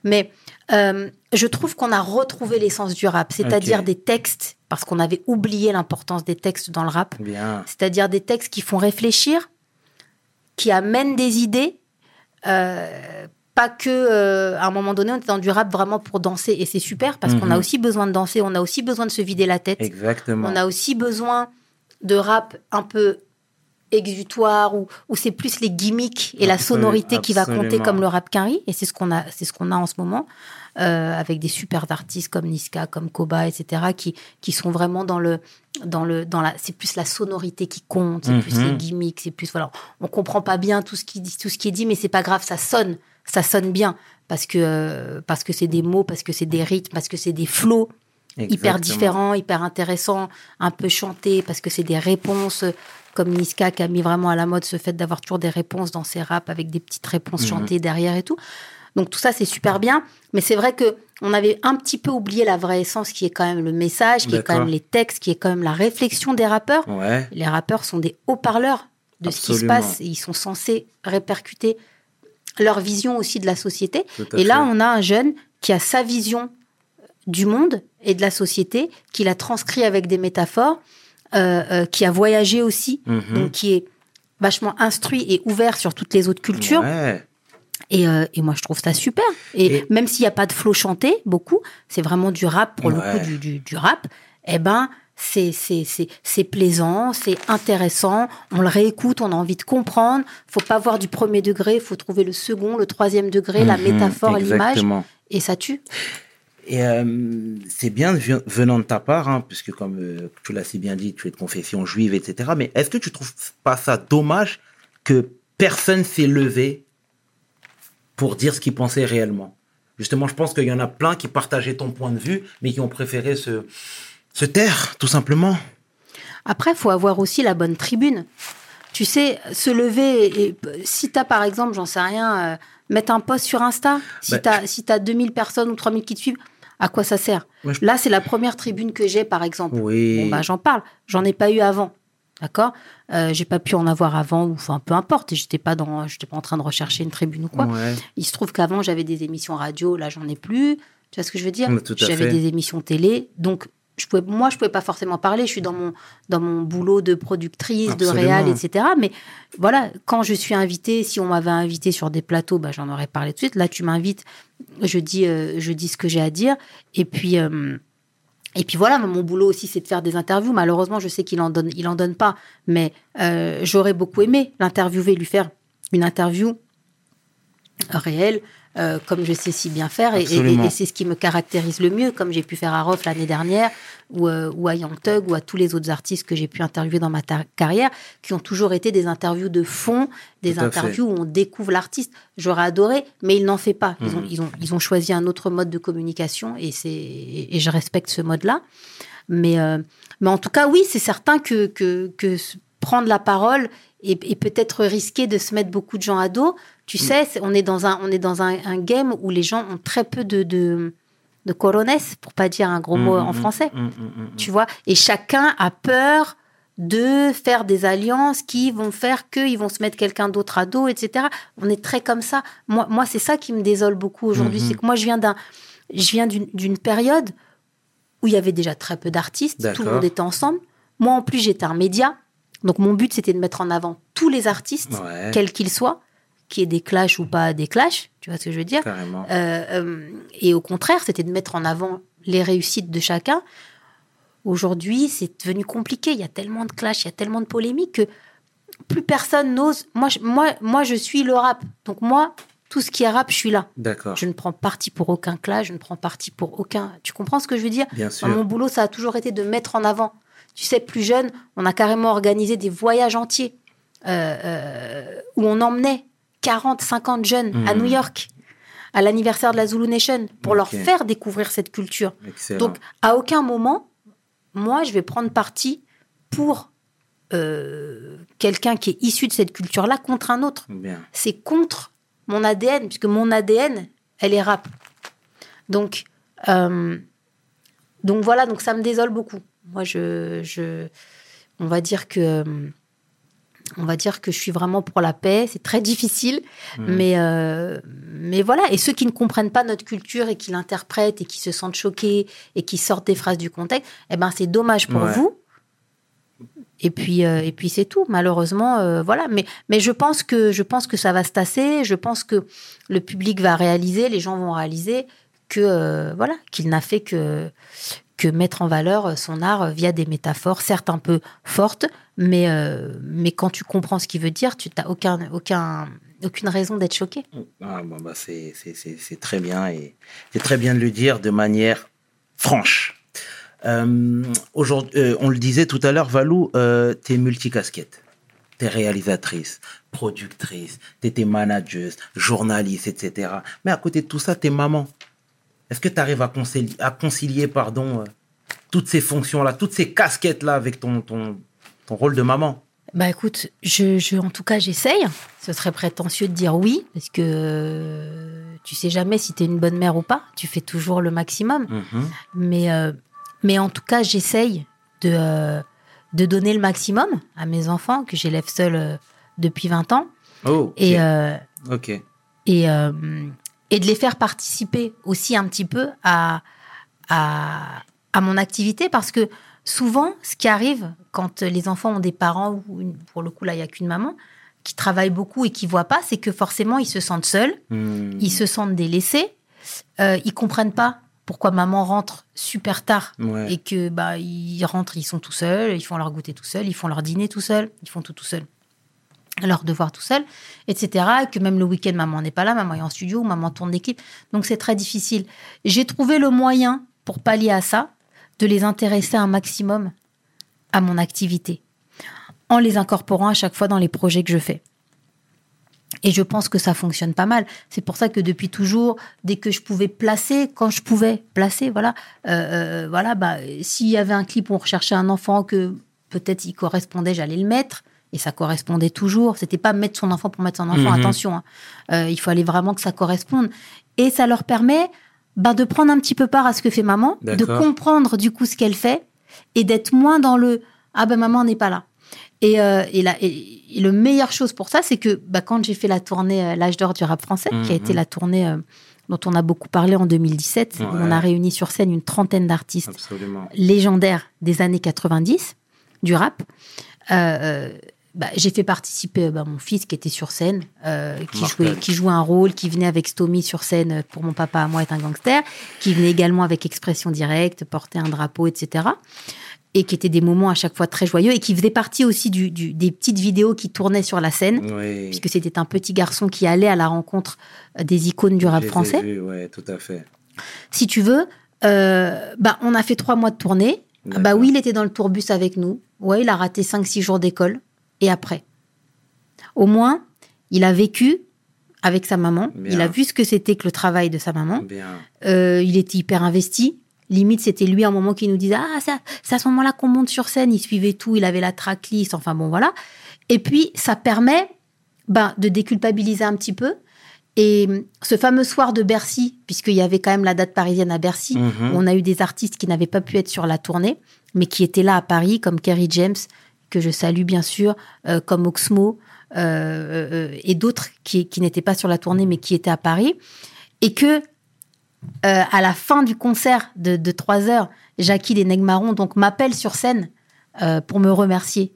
Mais euh, je trouve qu'on a retrouvé l'essence du rap, c'est-à-dire des textes, parce qu'on avait oublié l'importance des textes dans le rap, c'est-à-dire des textes qui font réfléchir, qui amènent des idées. euh, pas que euh, à un moment donné on est dans du rap vraiment pour danser et c'est super parce qu'on a Mhm. aussi besoin de danser, on a aussi besoin de se vider la tête, Exactement. on a aussi besoin de rap un peu exutoire où, où c'est plus les gimmicks et la sonorité qui va compter comme le rap quinri et c'est ce qu'on a c'est ce qu'on a en ce moment euh, avec des super artistes comme Niska comme Koba etc qui qui sont vraiment dans le dans le dans la c'est plus la sonorité qui compte c'est plus Mhm. les gimmicks c'est plus voilà on comprend pas bien tout ce qui dit tout ce qui est dit mais c'est pas grave ça sonne ça sonne bien parce que euh, parce que c'est des mots parce que c'est des rythmes parce que c'est des flots hyper Exactement. différent, hyper intéressant, un peu chanté parce que c'est des réponses comme Niska qui a mis vraiment à la mode ce fait d'avoir toujours des réponses dans ses raps avec des petites réponses Mhm. chantées derrière et tout. Donc tout ça c'est super bien, mais c'est vrai que on avait un petit peu oublié la vraie essence qui est quand même le message, qui est quand même les textes, qui est quand même la réflexion des rappeurs. Ouais. Les rappeurs sont des haut-parleurs de ce qui se passe et ils sont censés répercuter leur vision aussi de la société. Et là, fait. on a un jeune qui a sa vision du monde et de la société, qu'il a transcrit avec des métaphores, euh, euh, qui a voyagé aussi, Mhm. donc qui est vachement instruit et ouvert sur toutes les autres cultures. Ouais. Et, euh, et moi, je trouve ça super. Et, Et- même s'il n'y a pas de flow chanté, beaucoup, c'est vraiment du rap, pour le coup, du, du, du rap, eh ben, c'est, c'est, c'est, c'est plaisant, c'est intéressant, on le réécoute, on a envie de comprendre. faut pas voir du premier degré, faut trouver le second, le troisième degré, la Mhm, métaphore, l'image, et ça tue. Et euh, c'est bien venant de ta part, hein, puisque comme euh, tu l'as si bien dit, tu es de confession juive, etc. Mais est-ce que tu trouves pas ça dommage que personne s'est levé pour dire ce qu'il pensait réellement? Justement, je pense qu'il y en a plein qui partageaient ton point de vue, mais qui ont préféré se, se taire, tout simplement. Après, faut avoir aussi la bonne tribune. Tu sais, se lever, et, si tu as par exemple, j'en sais rien, euh, mettre un post sur Insta, si Bah, tu as, si t'as 2000 personnes ou 3000 qui te suivent, à quoi ça sert je- Là, c'est la première tribune que j'ai, par exemple. Oui. Bon, bah, j'en parle. J'en ai pas eu avant. D'accord? Euh, J'ai pas pu en avoir avant, ou enfin, peu importe. J'étais pas dans, j'étais pas en train de rechercher une tribune ou quoi. Ouais. Il se trouve qu'avant, j'avais des émissions radio, là, j'en ai plus. Tu vois ce que je veux dire? À J'avais des émissions télé. Donc, je pouvais, moi, je pouvais pas forcément parler. Je suis dans mon, dans mon boulot de productrice, de réal, etc. Mais voilà, quand je suis invitée, si on m'avait invité sur des plateaux, bah, j'en aurais parlé tout de suite. Là, tu m'invites, je dis, euh, je dis ce que j'ai à dire. Et puis, euh, et puis voilà, mon boulot aussi, c'est de faire des interviews. Malheureusement, je sais qu'il en donne, il en donne pas, mais euh, j'aurais beaucoup aimé l'interviewer, lui faire une interview réelle, euh, comme je sais si bien faire, et, et- Absolument. et c'est ce qui me caractérise le mieux, comme j'ai pu faire à Rof l'année dernière, ou, euh, ou à Young Thug, ou à tous les autres artistes que j'ai pu interviewer dans ma carrière, qui ont toujours été des interviews de fond, des interviews où on découvre l'artiste. J'aurais adoré, mais il n'en fait pas. Ils, ont, ils, ont, ils ont choisi un autre mode de communication, et, c'est, et je respecte ce mode-là. Mais, euh, mais en tout cas, oui, c'est certain que, que, que prendre la parole et, et peut-être risquer de se mettre beaucoup de gens à dos. Tu sais, c'est- on est dans un, on est dans un, un game où les gens ont très peu de, de, de corones, pour pas dire un gros mot Mhm, en français. Tu vois Et chacun a peur de faire des alliances qui vont faire qu'ils vont se mettre quelqu'un d'autre à dos, etc. On est très comme ça. Moi, moi c'est ça qui me désole beaucoup aujourd'hui. Mhm. C'est que moi, je viens d'un, je viens d'une période où il y avait déjà très peu d'artistes, tout le monde était ensemble. Moi, en plus, j'étais un média. Donc, mon but, c'était de mettre en avant tous les artistes, Ouais. quels qu'ils soient, qu'il y ait des clashs ou pas des clashs, tu vois ce que je veux dire euh, euh, et au contraire, c'était de mettre en avant les réussites de chacun. Aujourd'hui, c'est devenu compliqué. Il y a tellement de clash, il y a tellement de polémiques que plus personne n'ose. Moi, je, moi, moi, je suis le rap. Donc moi, tout ce qui est rap, je suis là. D'accord. Je ne prends parti pour aucun clash, je ne prends parti pour aucun. Tu comprends ce que je veux dire Bien sûr. Dans Mon boulot, ça a toujours été de mettre en avant. Tu sais, plus jeune, on a carrément organisé des voyages entiers euh, euh, où on emmenait 40, 50 jeunes à. New York à l'anniversaire de la Zulu Nation pour leur faire découvrir cette culture. Excellent. Donc, à aucun moment, moi, je vais prendre parti pour euh, quelqu'un qui est issu de cette culture-là contre un autre. C'est contre mon ADN, puisque mon ADN, elle est rap. Donc, euh, donc voilà, donc ça me désole beaucoup. Moi, je, je, on va dire que, euh, on va dire que je suis vraiment pour la paix. C'est très difficile, Mhm. mais, euh, mais voilà. Et ceux qui ne comprennent pas notre culture et qui l'interprètent et qui se sentent choqués et qui sortent des phrases du contexte, eh ben c'est dommage pour Ouais. vous. Et puis, euh, et puis c'est tout. Malheureusement, euh, voilà. Mais, mais je pense que je pense que ça va se tasser. Je pense que le public va réaliser, les gens vont réaliser que voilà qu'il n'a fait que que mettre en valeur son art via des métaphores, certes un peu fortes, mais euh, mais quand tu comprends ce qu'il veut dire, tu n'as aucun aucun aucune raison d'être choqué. Ah, bon, bah, c'est, très bien et c'est très bien de le dire de manière franche. Euh, aujourd'hui, euh, on le disait tout à l'heure, Valou, euh, t'es multicasquette. T'es réalisatrice, productrice, t'étais manageuse, journaliste, etc. Mais à côté de tout ça, t'es maman. Est-ce que tu arrives à concilier, à concilier pardon, euh, toutes ces fonctions-là, toutes ces casquettes-là avec ton, ton, ton rôle de maman? Bah écoute, je, je- en tout cas, j'essaye. Ce serait prétentieux de dire oui, parce que euh, tu sais jamais si tu es une bonne mère ou pas. Tu fais toujours le maximum. Mhm. Mais, euh, mais en tout cas, j'essaye de, euh, de donner le maximum à mes enfants, que j'élève seule depuis 20 ans. Oh, ok. Et, euh, ok. et, et de les faire participer aussi un petit peu à, à, à mon activité parce que souvent, ce qui arrive quand les enfants ont des parents, ou une- pour le coup, là, il n'y a qu'une maman, qui travaille beaucoup et qui ne voit pas, c'est que forcément, ils se sentent seuls, Hmm. ils se sentent délaissés, euh, ils comprennent pas pourquoi maman rentre super tard Ouais. et que bah ils rentrent, ils sont tout seuls, ils font leur goûter tout seuls, ils font leur dîner tout seuls, ils font tout tout seuls, leurs devoirs tout seuls, etc. Et que même le week-end, maman n'est pas là, maman est en studio, maman tourne clips. Donc c'est très difficile. J'ai trouvé le moyen pour pallier à ça, de les intéresser un maximum à mon activité, en les incorporant à chaque fois dans les projets que je fais. Et je pense que ça fonctionne pas mal. C'est pour ça que depuis toujours, dès que je pouvais placer, quand je pouvais placer, voilà, euh, euh, voilà, bah, s'il y avait un clip où on recherchait un enfant que peut-être il correspondait, j'allais le mettre. Et ça correspondait toujours. C'était pas mettre son enfant pour mettre son enfant. Mhm. Attention, hein. Euh, il fallait vraiment que ça corresponde. Et ça leur permet ben, de prendre un petit peu part à ce que fait maman, de comprendre du coup ce qu'elle fait et d'être moins dans le ah ben maman n'est pas là. Et, euh, et, la, et, et le meilleure chose pour ça, c'est que bah, quand j'ai fait la tournée euh, L'âge d'or du rap français, qui a Mhm. été la tournée dont on a beaucoup parlé en 2017, où on a réuni sur scène une trentaine d'artistes légendaires des années 90 du rap. Euh, bah, j'ai fait participer bah, mon fils qui était sur scène, euh, qui, jouait, qui jouait un rôle, qui venait avec Stomy sur scène pour Mon papa à moi est un gangster, qui venait également avec Expression Directe, porter un drapeau, etc. Et qui étaient des moments à chaque fois très joyeux et qui faisait partie aussi du, du- des petites vidéos qui tournaient sur la scène, Oui. puisque c'était un petit garçon qui allait à la rencontre euh, des icônes du rap français vus, ouais, tout à fait. si tu veux, euh, bah, on a fait trois mois de tournée. Ah bah oui, il était dans le tourbus avec nous. Ouais, il a raté 5-6 jours d'école. Et après Au moins, il a vécu avec sa maman. Bien. Il a vu ce que c'était que le travail de sa maman. Euh, il était hyper investi. Limite, c'était lui à un moment qui nous disait Ah, c'est à- ce moment-là qu'on monte sur scène. Il suivait tout, il avait la tracklist, enfin bon, voilà. Et puis, ça permet ben, de déculpabiliser un petit peu. Et hum, ce fameux soir de Bercy, puisqu'il y avait quand même la date parisienne à Bercy, Mhm. où on a eu des artistes qui n'avaient pas pu être sur la tournée, mais qui étaient là à Paris, comme Kerry James, que je salue bien sûr, euh, comme Oxmo, euh, euh, et d'autres qui, qui n'étaient pas sur la tournée, mais qui étaient à Paris. Et que, à la fin du concert de, de 3 heures, Jackie Les Negmarons donc m'appelle sur scène pour me remercier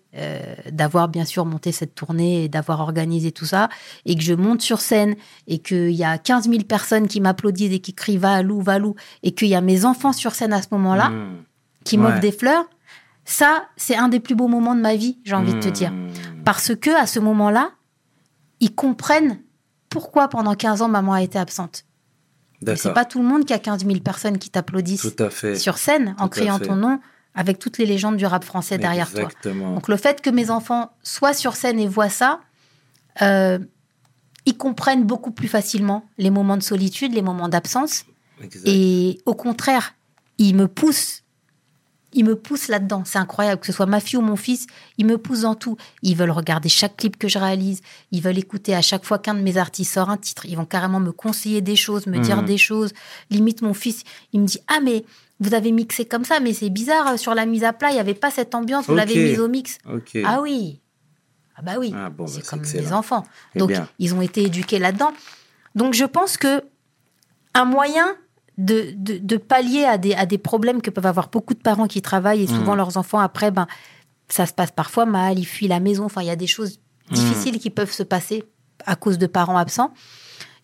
d'avoir bien sûr monté cette tournée et d'avoir organisé tout ça, et que je monte sur scène et qu'il y a 15 000 personnes qui m'applaudissent et qui crient Valou, Valou, et qu'il y a mes enfants sur scène à ce moment-là Mm. qui Ouais. m'offrent des fleurs, ça, c'est un des plus beaux moments de ma vie, j'ai envie de te dire. Mm. Parce que à ce moment-là, ils comprennent pourquoi pendant 15 ans maman a été absente. C'est pas tout le monde qui a 15 000 personnes qui t'applaudissent sur scène en Tout criant ton nom avec toutes les légendes du rap français derrière toi. Exactement. Donc le fait que mes enfants soient sur scène et voient ça, euh, ils comprennent beaucoup plus facilement les moments de solitude, les moments d'absence. Et au contraire, ils me poussent. Ils me poussent là-dedans. C'est incroyable. Que ce soit ma fille ou mon fils, ils me poussent dans tout. Ils veulent regarder chaque clip que je réalise. Ils veulent écouter à chaque fois qu'un de mes artistes sort un titre. Ils vont carrément me conseiller des choses, me dire Mhm. des choses. Limite, mon fils, il me dit Ah, mais vous avez mixé comme ça, mais c'est bizarre. Sur la mise à plat, il n'y avait pas cette ambiance. Vous l'avez mise au mix. Ah oui. Ah bah oui. Ah bon, bah, c'est comme excellent. les enfants. Eh Donc ils ont été éduqués là-dedans. Donc je pense que un moyen de, de, de pallier à des, à des problèmes que peuvent avoir beaucoup de parents qui travaillent et souvent Mhm. leurs enfants après, ben ça se passe parfois mal, ils fuient la maison. Enfin, il y a des choses Mhm. difficiles qui peuvent se passer à cause de parents absents.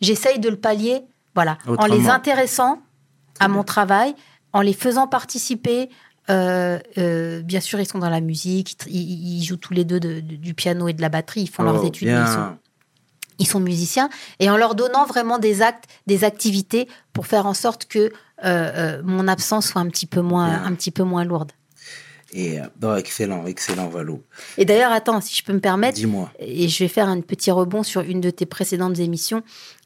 J'essaye de le pallier, voilà, en les intéressant à mon travail, en les faisant participer. Euh, euh, bien sûr, ils sont dans la musique, ils, jouent tous les deux de- de- du piano et de la batterie, ils font leurs Oh, études, mais ils sont, bien. Ils sont musiciens, et en leur donnant vraiment des actes, des activités pour faire en sorte que euh, euh, mon absence soit un petit peu moins, un petit peu moins lourde. Et, euh, non, excellent, excellent, Valou. Et d'ailleurs, attends, si je peux me permettre, Dis-moi. et je vais faire un petit rebond sur une de tes précédentes émissions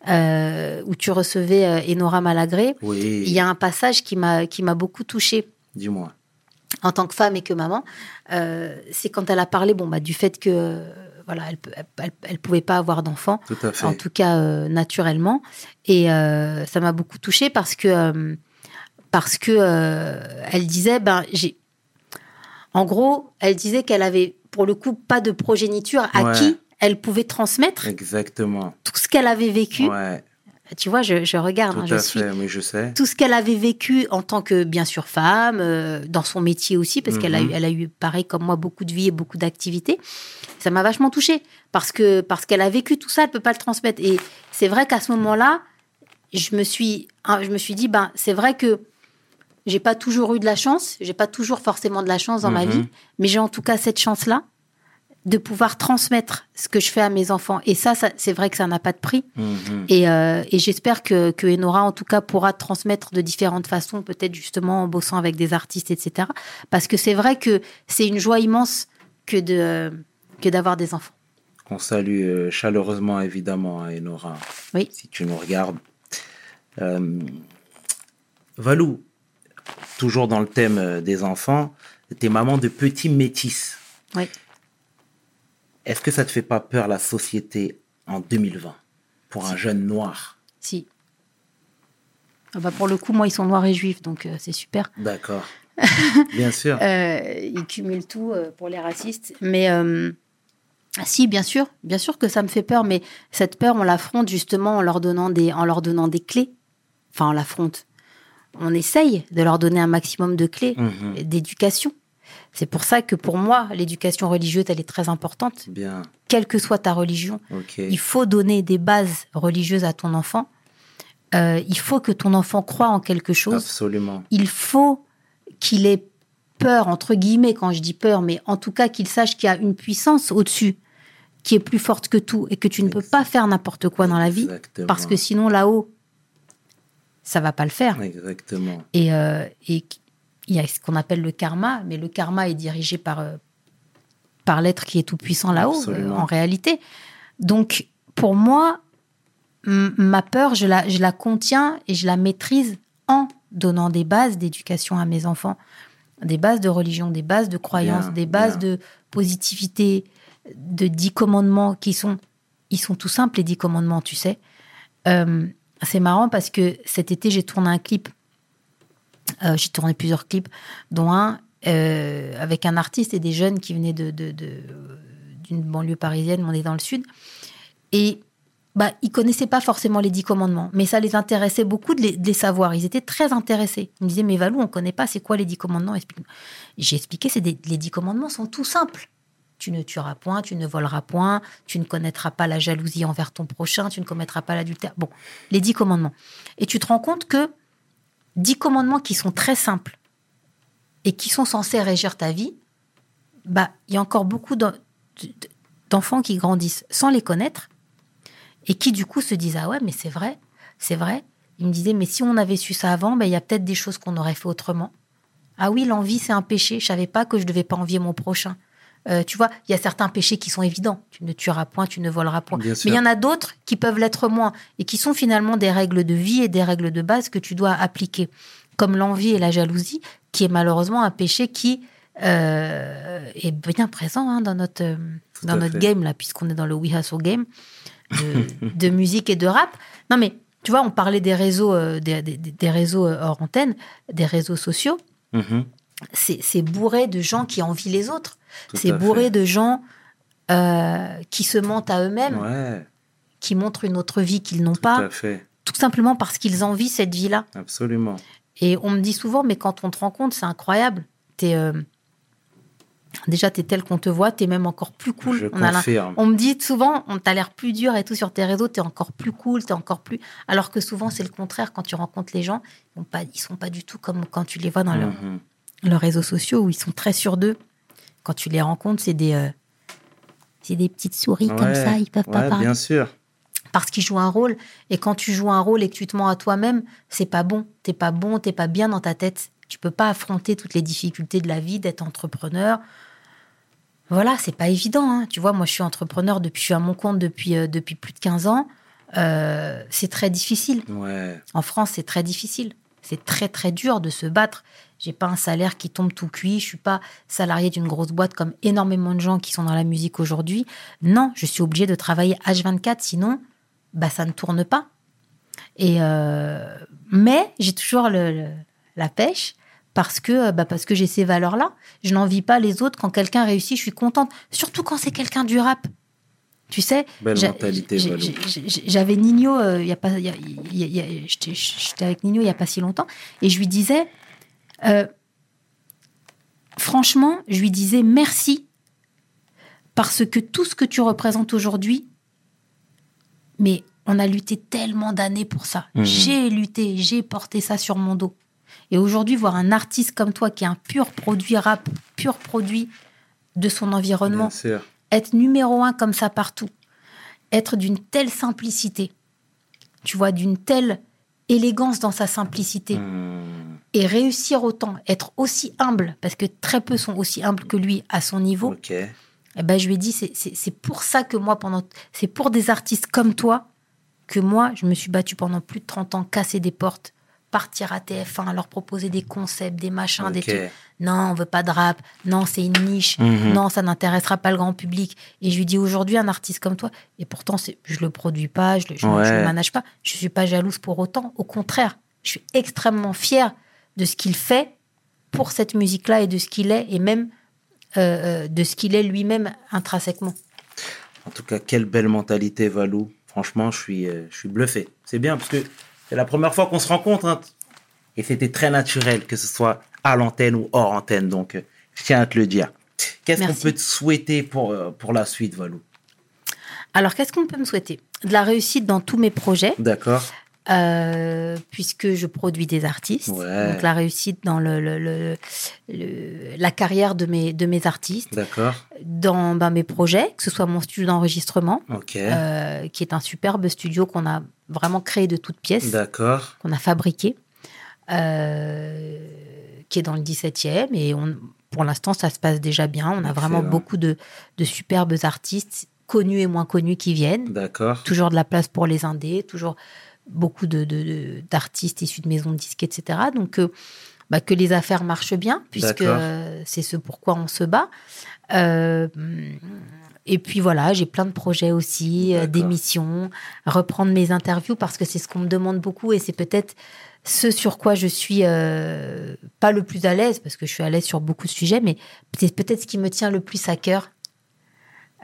euh, où tu recevais euh, Enora Malagré. Oui. Il y a un passage qui m'a qui m'a beaucoup touchée. Dis-moi. en tant que femme et que maman, euh, c'est quand elle a parlé bon, bah, du fait que voilà, elle, elle pouvait pas avoir d'enfant, en tout cas euh, naturellement. Et euh, ça m'a beaucoup touchée parce que, euh, parce que elle disait, ben, j'ai. En gros, elle disait qu'elle avait, pour le coup, pas de progéniture à Ouais. qui elle pouvait transmettre Exactement. tout ce qu'elle avait vécu. Ouais, Tu vois, je, je regarde, tout hein, je suis je sais. tout ce qu'elle avait vécu en tant que, bien sûr, femme, euh, dans son métier aussi, parce qu'elle a, eu, Mhm. elle a eu, pareil comme moi, beaucoup de vie et beaucoup d'activités. Ça m'a vachement touchée, parce que parce qu'elle a vécu tout ça, elle peut pas le transmettre. Et c'est vrai qu'à ce moment-là, je me suis, hein, je me suis dit, ben, c'est vrai que j'ai pas toujours eu de la chance, j'ai pas toujours forcément de la chance dans ma Mhm. vie, mais j'ai en tout cas cette chance-là de pouvoir transmettre ce que je fais à mes enfants. Et ça, ça c'est vrai que ça n'a pas de prix. Mhm. Et, euh, et j'espère que, que Enora, en tout cas, pourra transmettre de différentes façons, peut-être justement en bossant avec des artistes, etc. Parce que c'est vrai que c'est une joie immense que de que d'avoir des enfants. Qu'on salue euh, chaleureusement, évidemment, hein, Enora, Oui. si tu nous regardes. Euh, Valou, toujours dans le thème des enfants, t'es maman de petits métis. Oui. Est-ce que ça te fait pas peur la société en 2020 pour un jeune noir? Si. Ah bah pour le coup, moi, ils sont noirs et juifs, donc euh, c'est super. D'accord. Bien sûr. Euh, ils cumulent tout euh, pour les racistes. Mais si, bien sûr, bien sûr que ça me fait peur, mais cette peur, on l'affronte justement en leur donnant des, en leur donnant des clés. Enfin, on l'affronte. On essaye de leur donner un maximum de clés Mhm. d'éducation. C'est pour ça que pour moi, l'éducation religieuse, elle est très importante. Bien. Quelle que soit ta religion, il faut donner des bases religieuses à ton enfant. Euh, il faut que ton enfant croit en quelque chose Absolument. il faut qu'il ait peur, entre guillemets, quand je dis peur, mais en tout cas qu'il sache qu'il y a une puissance au-dessus qui est plus forte que tout et que tu ne peux pas faire n'importe quoi dans la vie Exactement. parce que sinon là-haut, ça va pas le faire. Exactement. Et, euh, et il y a ce qu'on appelle le karma, mais le karma est dirigé par, euh, par l'être qui est tout puissant là-haut, euh, en réalité. Donc, pour moi, ma peur, je la, je la contiens et je la maîtrise en donnant des bases d'éducation à mes enfants, des bases de religion, des bases de croyance, Bien, des bases bien. de positivité, de dix commandements qui sont, ils sont tout simples, les dix commandements, tu sais. Euh, c'est marrant parce que cet été, j'ai tourné un clip. Euh, j'ai tourné plusieurs clips, dont un euh, avec un artiste et des jeunes qui venaient d'une banlieue parisienne, on est dans le sud. Et bah, ils connaissaient pas forcément les dix commandements, mais ça les intéressait beaucoup de les, savoir. Ils étaient très intéressés. Ils me disaient, mais Valou, on connaît pas, c'est quoi les dix commandements? J'ai expliqué, c'est les dix commandements sont tout simples. Tu ne tueras point, tu ne voleras point, tu ne connaîtras pas la jalousie envers ton prochain, tu ne commettras pas l'adultère. Bon, les dix commandements. Et tu te rends compte que dix commandements qui sont très simples et qui sont censés régir ta vie, bah, il y a encore beaucoup d'en- d'enfants qui grandissent sans les connaître et qui du coup se disent ah ouais mais c'est vrai, c'est vrai. Ils me disaient mais si on avait su ça avant, ben il y a peut-être des choses qu'on aurait fait autrement. Ah oui, l'envie c'est un péché. Je savais pas que je devais pas envier mon prochain. Euh, tu vois, il y a certains péchés qui sont évidents. Tu ne tueras point, tu ne voleras point. Bien Mais il y en a d'autres qui peuvent l'être moins et qui sont finalement des règles de vie et des règles de base que tu dois appliquer, comme l'envie et la jalousie, qui est malheureusement un péché qui euh, est bien présent hein, dans notre euh, Tout dans notre fait. game là, puisqu'on est dans le We Hustle game de, de musique et de rap. Non mais tu vois, on parlait des réseaux, euh, des, des- des réseaux hors antenne, des réseaux sociaux. Mhm. C'est c'est bourré de gens qui envient les autres. C'est bourré fait. de gens euh, qui se mentent à eux-mêmes, Ouais, qui montrent une autre vie qu'ils n'ont pas, à fait. tout simplement parce qu'ils envient cette vie-là. Absolument. Et on me dit souvent, mais quand on te rencontre, c'est incroyable. T'es, euh, déjà, t'es tel qu'on te voit, t'es même encore plus cool. Je on, a confirme. on me dit souvent, on t'a l'air plus dur et tout sur tes réseaux, t'es encore plus cool, t'es encore plus. Alors que souvent, c'est le contraire. Quand tu rencontres les gens, ils ils sont pas du tout comme quand tu les vois dans Mhm. leurs réseaux sociaux où ils sont très sûrs d'eux. Quand tu les rencontres, c'est des, euh, c'est des petites souris comme ça, ils peuvent pas parler bien sûr. parce qu'ils jouent un rôle. Et quand tu joues un rôle et que tu te mens à toi-même, c'est pas bon. T'es pas bon, t'es pas bien dans ta tête. Tu peux pas affronter toutes les difficultés de la vie, d'être entrepreneur. Voilà, c'est pas évident. hein. Tu vois, moi, je suis entrepreneur depuis, je suis à mon compte depuis, euh, depuis plus de 15 ans. Euh, c'est très difficile. Ouais. En France, c'est très difficile. C'est très très dur de se battre. J'ai pas un salaire qui tombe tout cuit. Je suis pas salarié d'une grosse boîte comme énormément de gens qui sont dans la musique aujourd'hui. Non, je suis obligée de travailler H24, sinon, bah ça ne tourne pas. Et euh, mais j'ai toujours la pêche parce que bah parce que j'ai ces valeurs-là. Je n'envie pas les autres. Quand quelqu'un réussit, je suis contente. Surtout quand c'est quelqu'un du rap. Tu sais, j'avais Nino, euh, il y a pas, il y a- il y a- il y a- j'étais avec Nino il y a pas si longtemps, et je lui disais, euh, franchement, je lui disais merci parce que tout ce que tu représentes aujourd'hui, mais on a lutté tellement d'années pour ça. Mhm. J'ai lutté, j'ai porté ça sur mon dos. Et aujourd'hui, voir un artiste comme toi qui est un pur produit rap, pur produit de son environnement, Bien sûr. Être numéro un comme ça partout, être d'une telle simplicité, tu vois, d'une telle élégance dans sa simplicité, Hmm, et réussir autant, être aussi humble, parce que très peu sont aussi humbles que lui à son niveau, Ok. eh ben, je lui ai dit, c'est pour ça que moi, pendant, c'est pour des artistes comme toi, que moi, je me suis battue pendant plus de 30 ans, casser des portes, partir à TF1, leur proposer des concepts, des machins, des trucs. Non, on veut pas de rap. Non, c'est une niche. Mhm. Non, ça n'intéressera pas le grand public. Et je lui dis aujourd'hui, un artiste comme toi, et pourtant, c'est- je le produis pas, je le, je, Ouais. je le manage pas, je suis pas jalouse pour autant. Au contraire, je suis extrêmement fière de ce qu'il fait pour cette musique-là et de ce qu'il est, et même euh, euh, de ce qu'il est lui-même intrinsèquement. En tout cas, quelle belle mentalité, Valou. Franchement, je suis, euh, je suis bluffé. C'est bien parce que c'est la première fois qu'on se rencontre. hein. Et c'était très naturel, que ce soit à l'antenne ou hors antenne. Donc, euh, je tiens à te le dire. Qu'est-ce qu'on peut te souhaiter pour, euh, pour la suite, Valou Alors, qu'est-ce qu'on peut me souhaiter? De la réussite dans tous mes projets, D'accord euh, puisque je produis des artistes. Ouais. Donc, la réussite dans le, le- le- le- la carrière de mes, de mes artistes, D'accord. dans ben, mes projets, que ce soit mon studio d'enregistrement, euh, qui est un superbe studio qu'on a vraiment créé de toutes pièces, D'accord. qu'on a fabriqué, euh, qui est dans le 17e. Et on, pour l'instant, ça se passe déjà bien. On a vraiment beaucoup de, de superbes artistes, connus et moins connus, qui viennent. D'accord. Toujours de la place pour les indés, toujours beaucoup de, de- de- d'artistes issus de maisons de disques, etc. Donc, euh, bah, que les affaires marchent bien, puisque euh, c'est ce pourquoi on se bat. Euh, et puis voilà, j'ai plein de projets aussi, d'émissions, reprendre mes interviews parce que c'est ce qu'on me demande beaucoup et c'est peut-être ce sur quoi je suis euh, pas le plus à l'aise parce que je suis à l'aise sur beaucoup de sujets, mais c'est peut-être ce qui me tient le plus à cœur.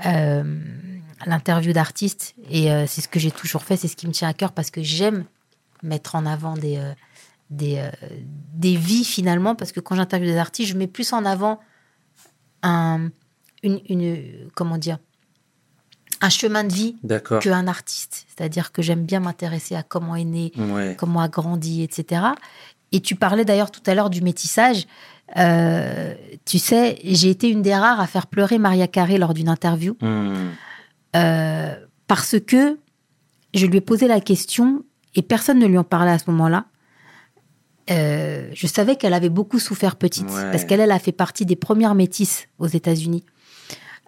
Euh, l'interview d'artistes et euh, c'est ce que j'ai toujours fait, c'est ce qui me tient à cœur parce que j'aime mettre en avant des euh, des, euh, des vies finalement parce que quand j'interviewe des artistes, je mets plus en avant un une, une comment dire un chemin de vie qu'un artiste. C'est-à-dire que j'aime bien m'intéresser à comment est né, Ouais. comment a grandi, etc. Et tu parlais d'ailleurs tout à l'heure du métissage. Tu sais, j'ai été une des rares à faire pleurer Maria Carré lors d'une interview Hmm. Euh, parce que je lui ai posé la question et personne ne lui en parlait à ce moment-là. Euh, je savais qu'elle avait beaucoup souffert petite Ouais. parce qu'elle elle a fait partie des premières métisses aux États-Unis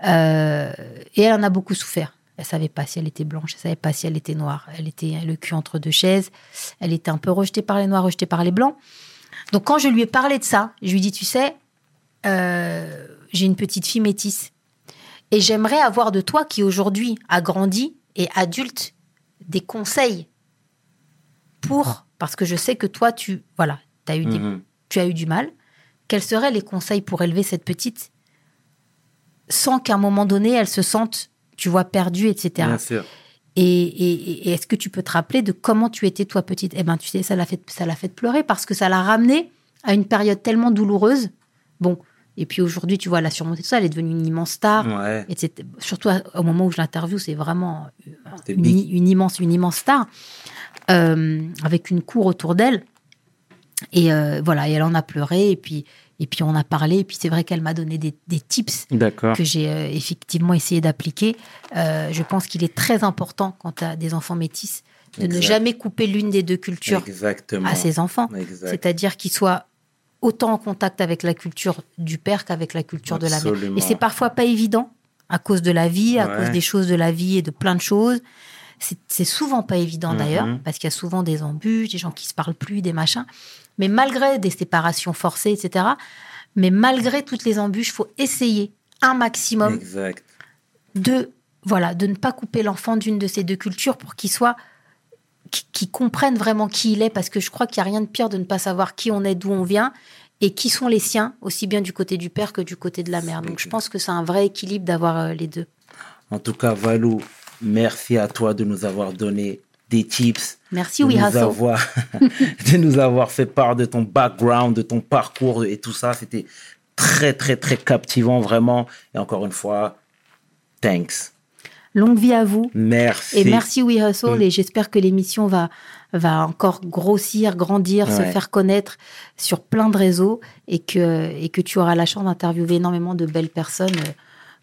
Euh, et elle en a beaucoup souffert. Elle savait pas si elle était blanche, elle savait pas si elle était noire. Elle était le cul entre deux chaises. Elle était un peu rejetée par les noirs, rejetée par les blancs. Donc quand je lui ai parlé de ça, je lui ai dit, tu sais, euh, j'ai une petite fille métisse. Et j'aimerais avoir de toi qui aujourd'hui a grandi et adulte des conseils pour parce que je sais que toi tu voilà, as eu des- Mhm. tu as eu du mal. Quels seraient les conseils pour élever cette petite sans qu'à un moment donné elle se sente tu vois perdue etc. Bien sûr. Et, et- et est-ce que tu peux te rappeler de comment tu étais toi petite? Eh ben, tu sais, ça l'a fait, ça l'a fait pleurer parce que ça l'a ramenée à une période tellement douloureuse. Bon, et puis aujourd'hui, tu vois, elle a surmonté tout ça. Elle est devenue une immense star. Ouais. Et surtout au moment où je l'interview, c'est vraiment une, immense, une immense star euh, avec une cour autour d'elle. Et euh, voilà, et elle en a pleuré. Et puis, et puis on a parlé. Et puis c'est vrai qu'elle m'a donné des, des tips que j'ai euh, effectivement essayé d'appliquer. Je pense qu'il est très important quand tu as des enfants métis de ne jamais couper l'une des deux cultures Exactement. à ses enfants. C'est-à-dire qu'ils soient autant en contact avec la culture du père qu'avec la culture de la mère. Et c'est parfois pas évident à cause de la vie, à Ouais. cause des choses de la vie et de plein de choses. C'est souvent pas évident Mhm. d'ailleurs, parce qu'il y a souvent des embûches, des gens qui se parlent plus, des machins. Mais malgré des séparations forcées, etc., mais malgré toutes les embûches, faut essayer un maximum Exact. de voilà de ne pas couper l'enfant d'une de ces deux cultures pour qu'il soit qui, qui comprenne vraiment qui il est parce que je crois qu'il n'y a rien de pire de ne pas savoir qui on est d'où on vient et qui sont les siens aussi bien du côté du père que du côté de la mère donc je pense que c'est un vrai équilibre d'avoir euh, les deux En tout cas, Valou, merci à toi de nous avoir donné des tips. merci de oui nous Hasso. avoir, de nous avoir fait part de ton background, de ton parcours et tout ça. C'était très, très, très captivant, vraiment. Et encore une fois, thanks. Longue vie à vous Merci. et merci We Hustle Mm. et j'espère que l'émission va va encore grossir, grandir, se faire connaître sur plein de réseaux et que et que tu auras la chance d'interviewer énormément de belles personnes euh,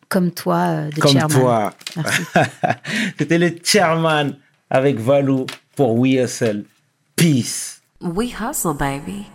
comme toi, euh, de Comme Chairman. toi. Merci. C'était le chairman avec Valou pour We Hustle. Peace. We hustle, baby.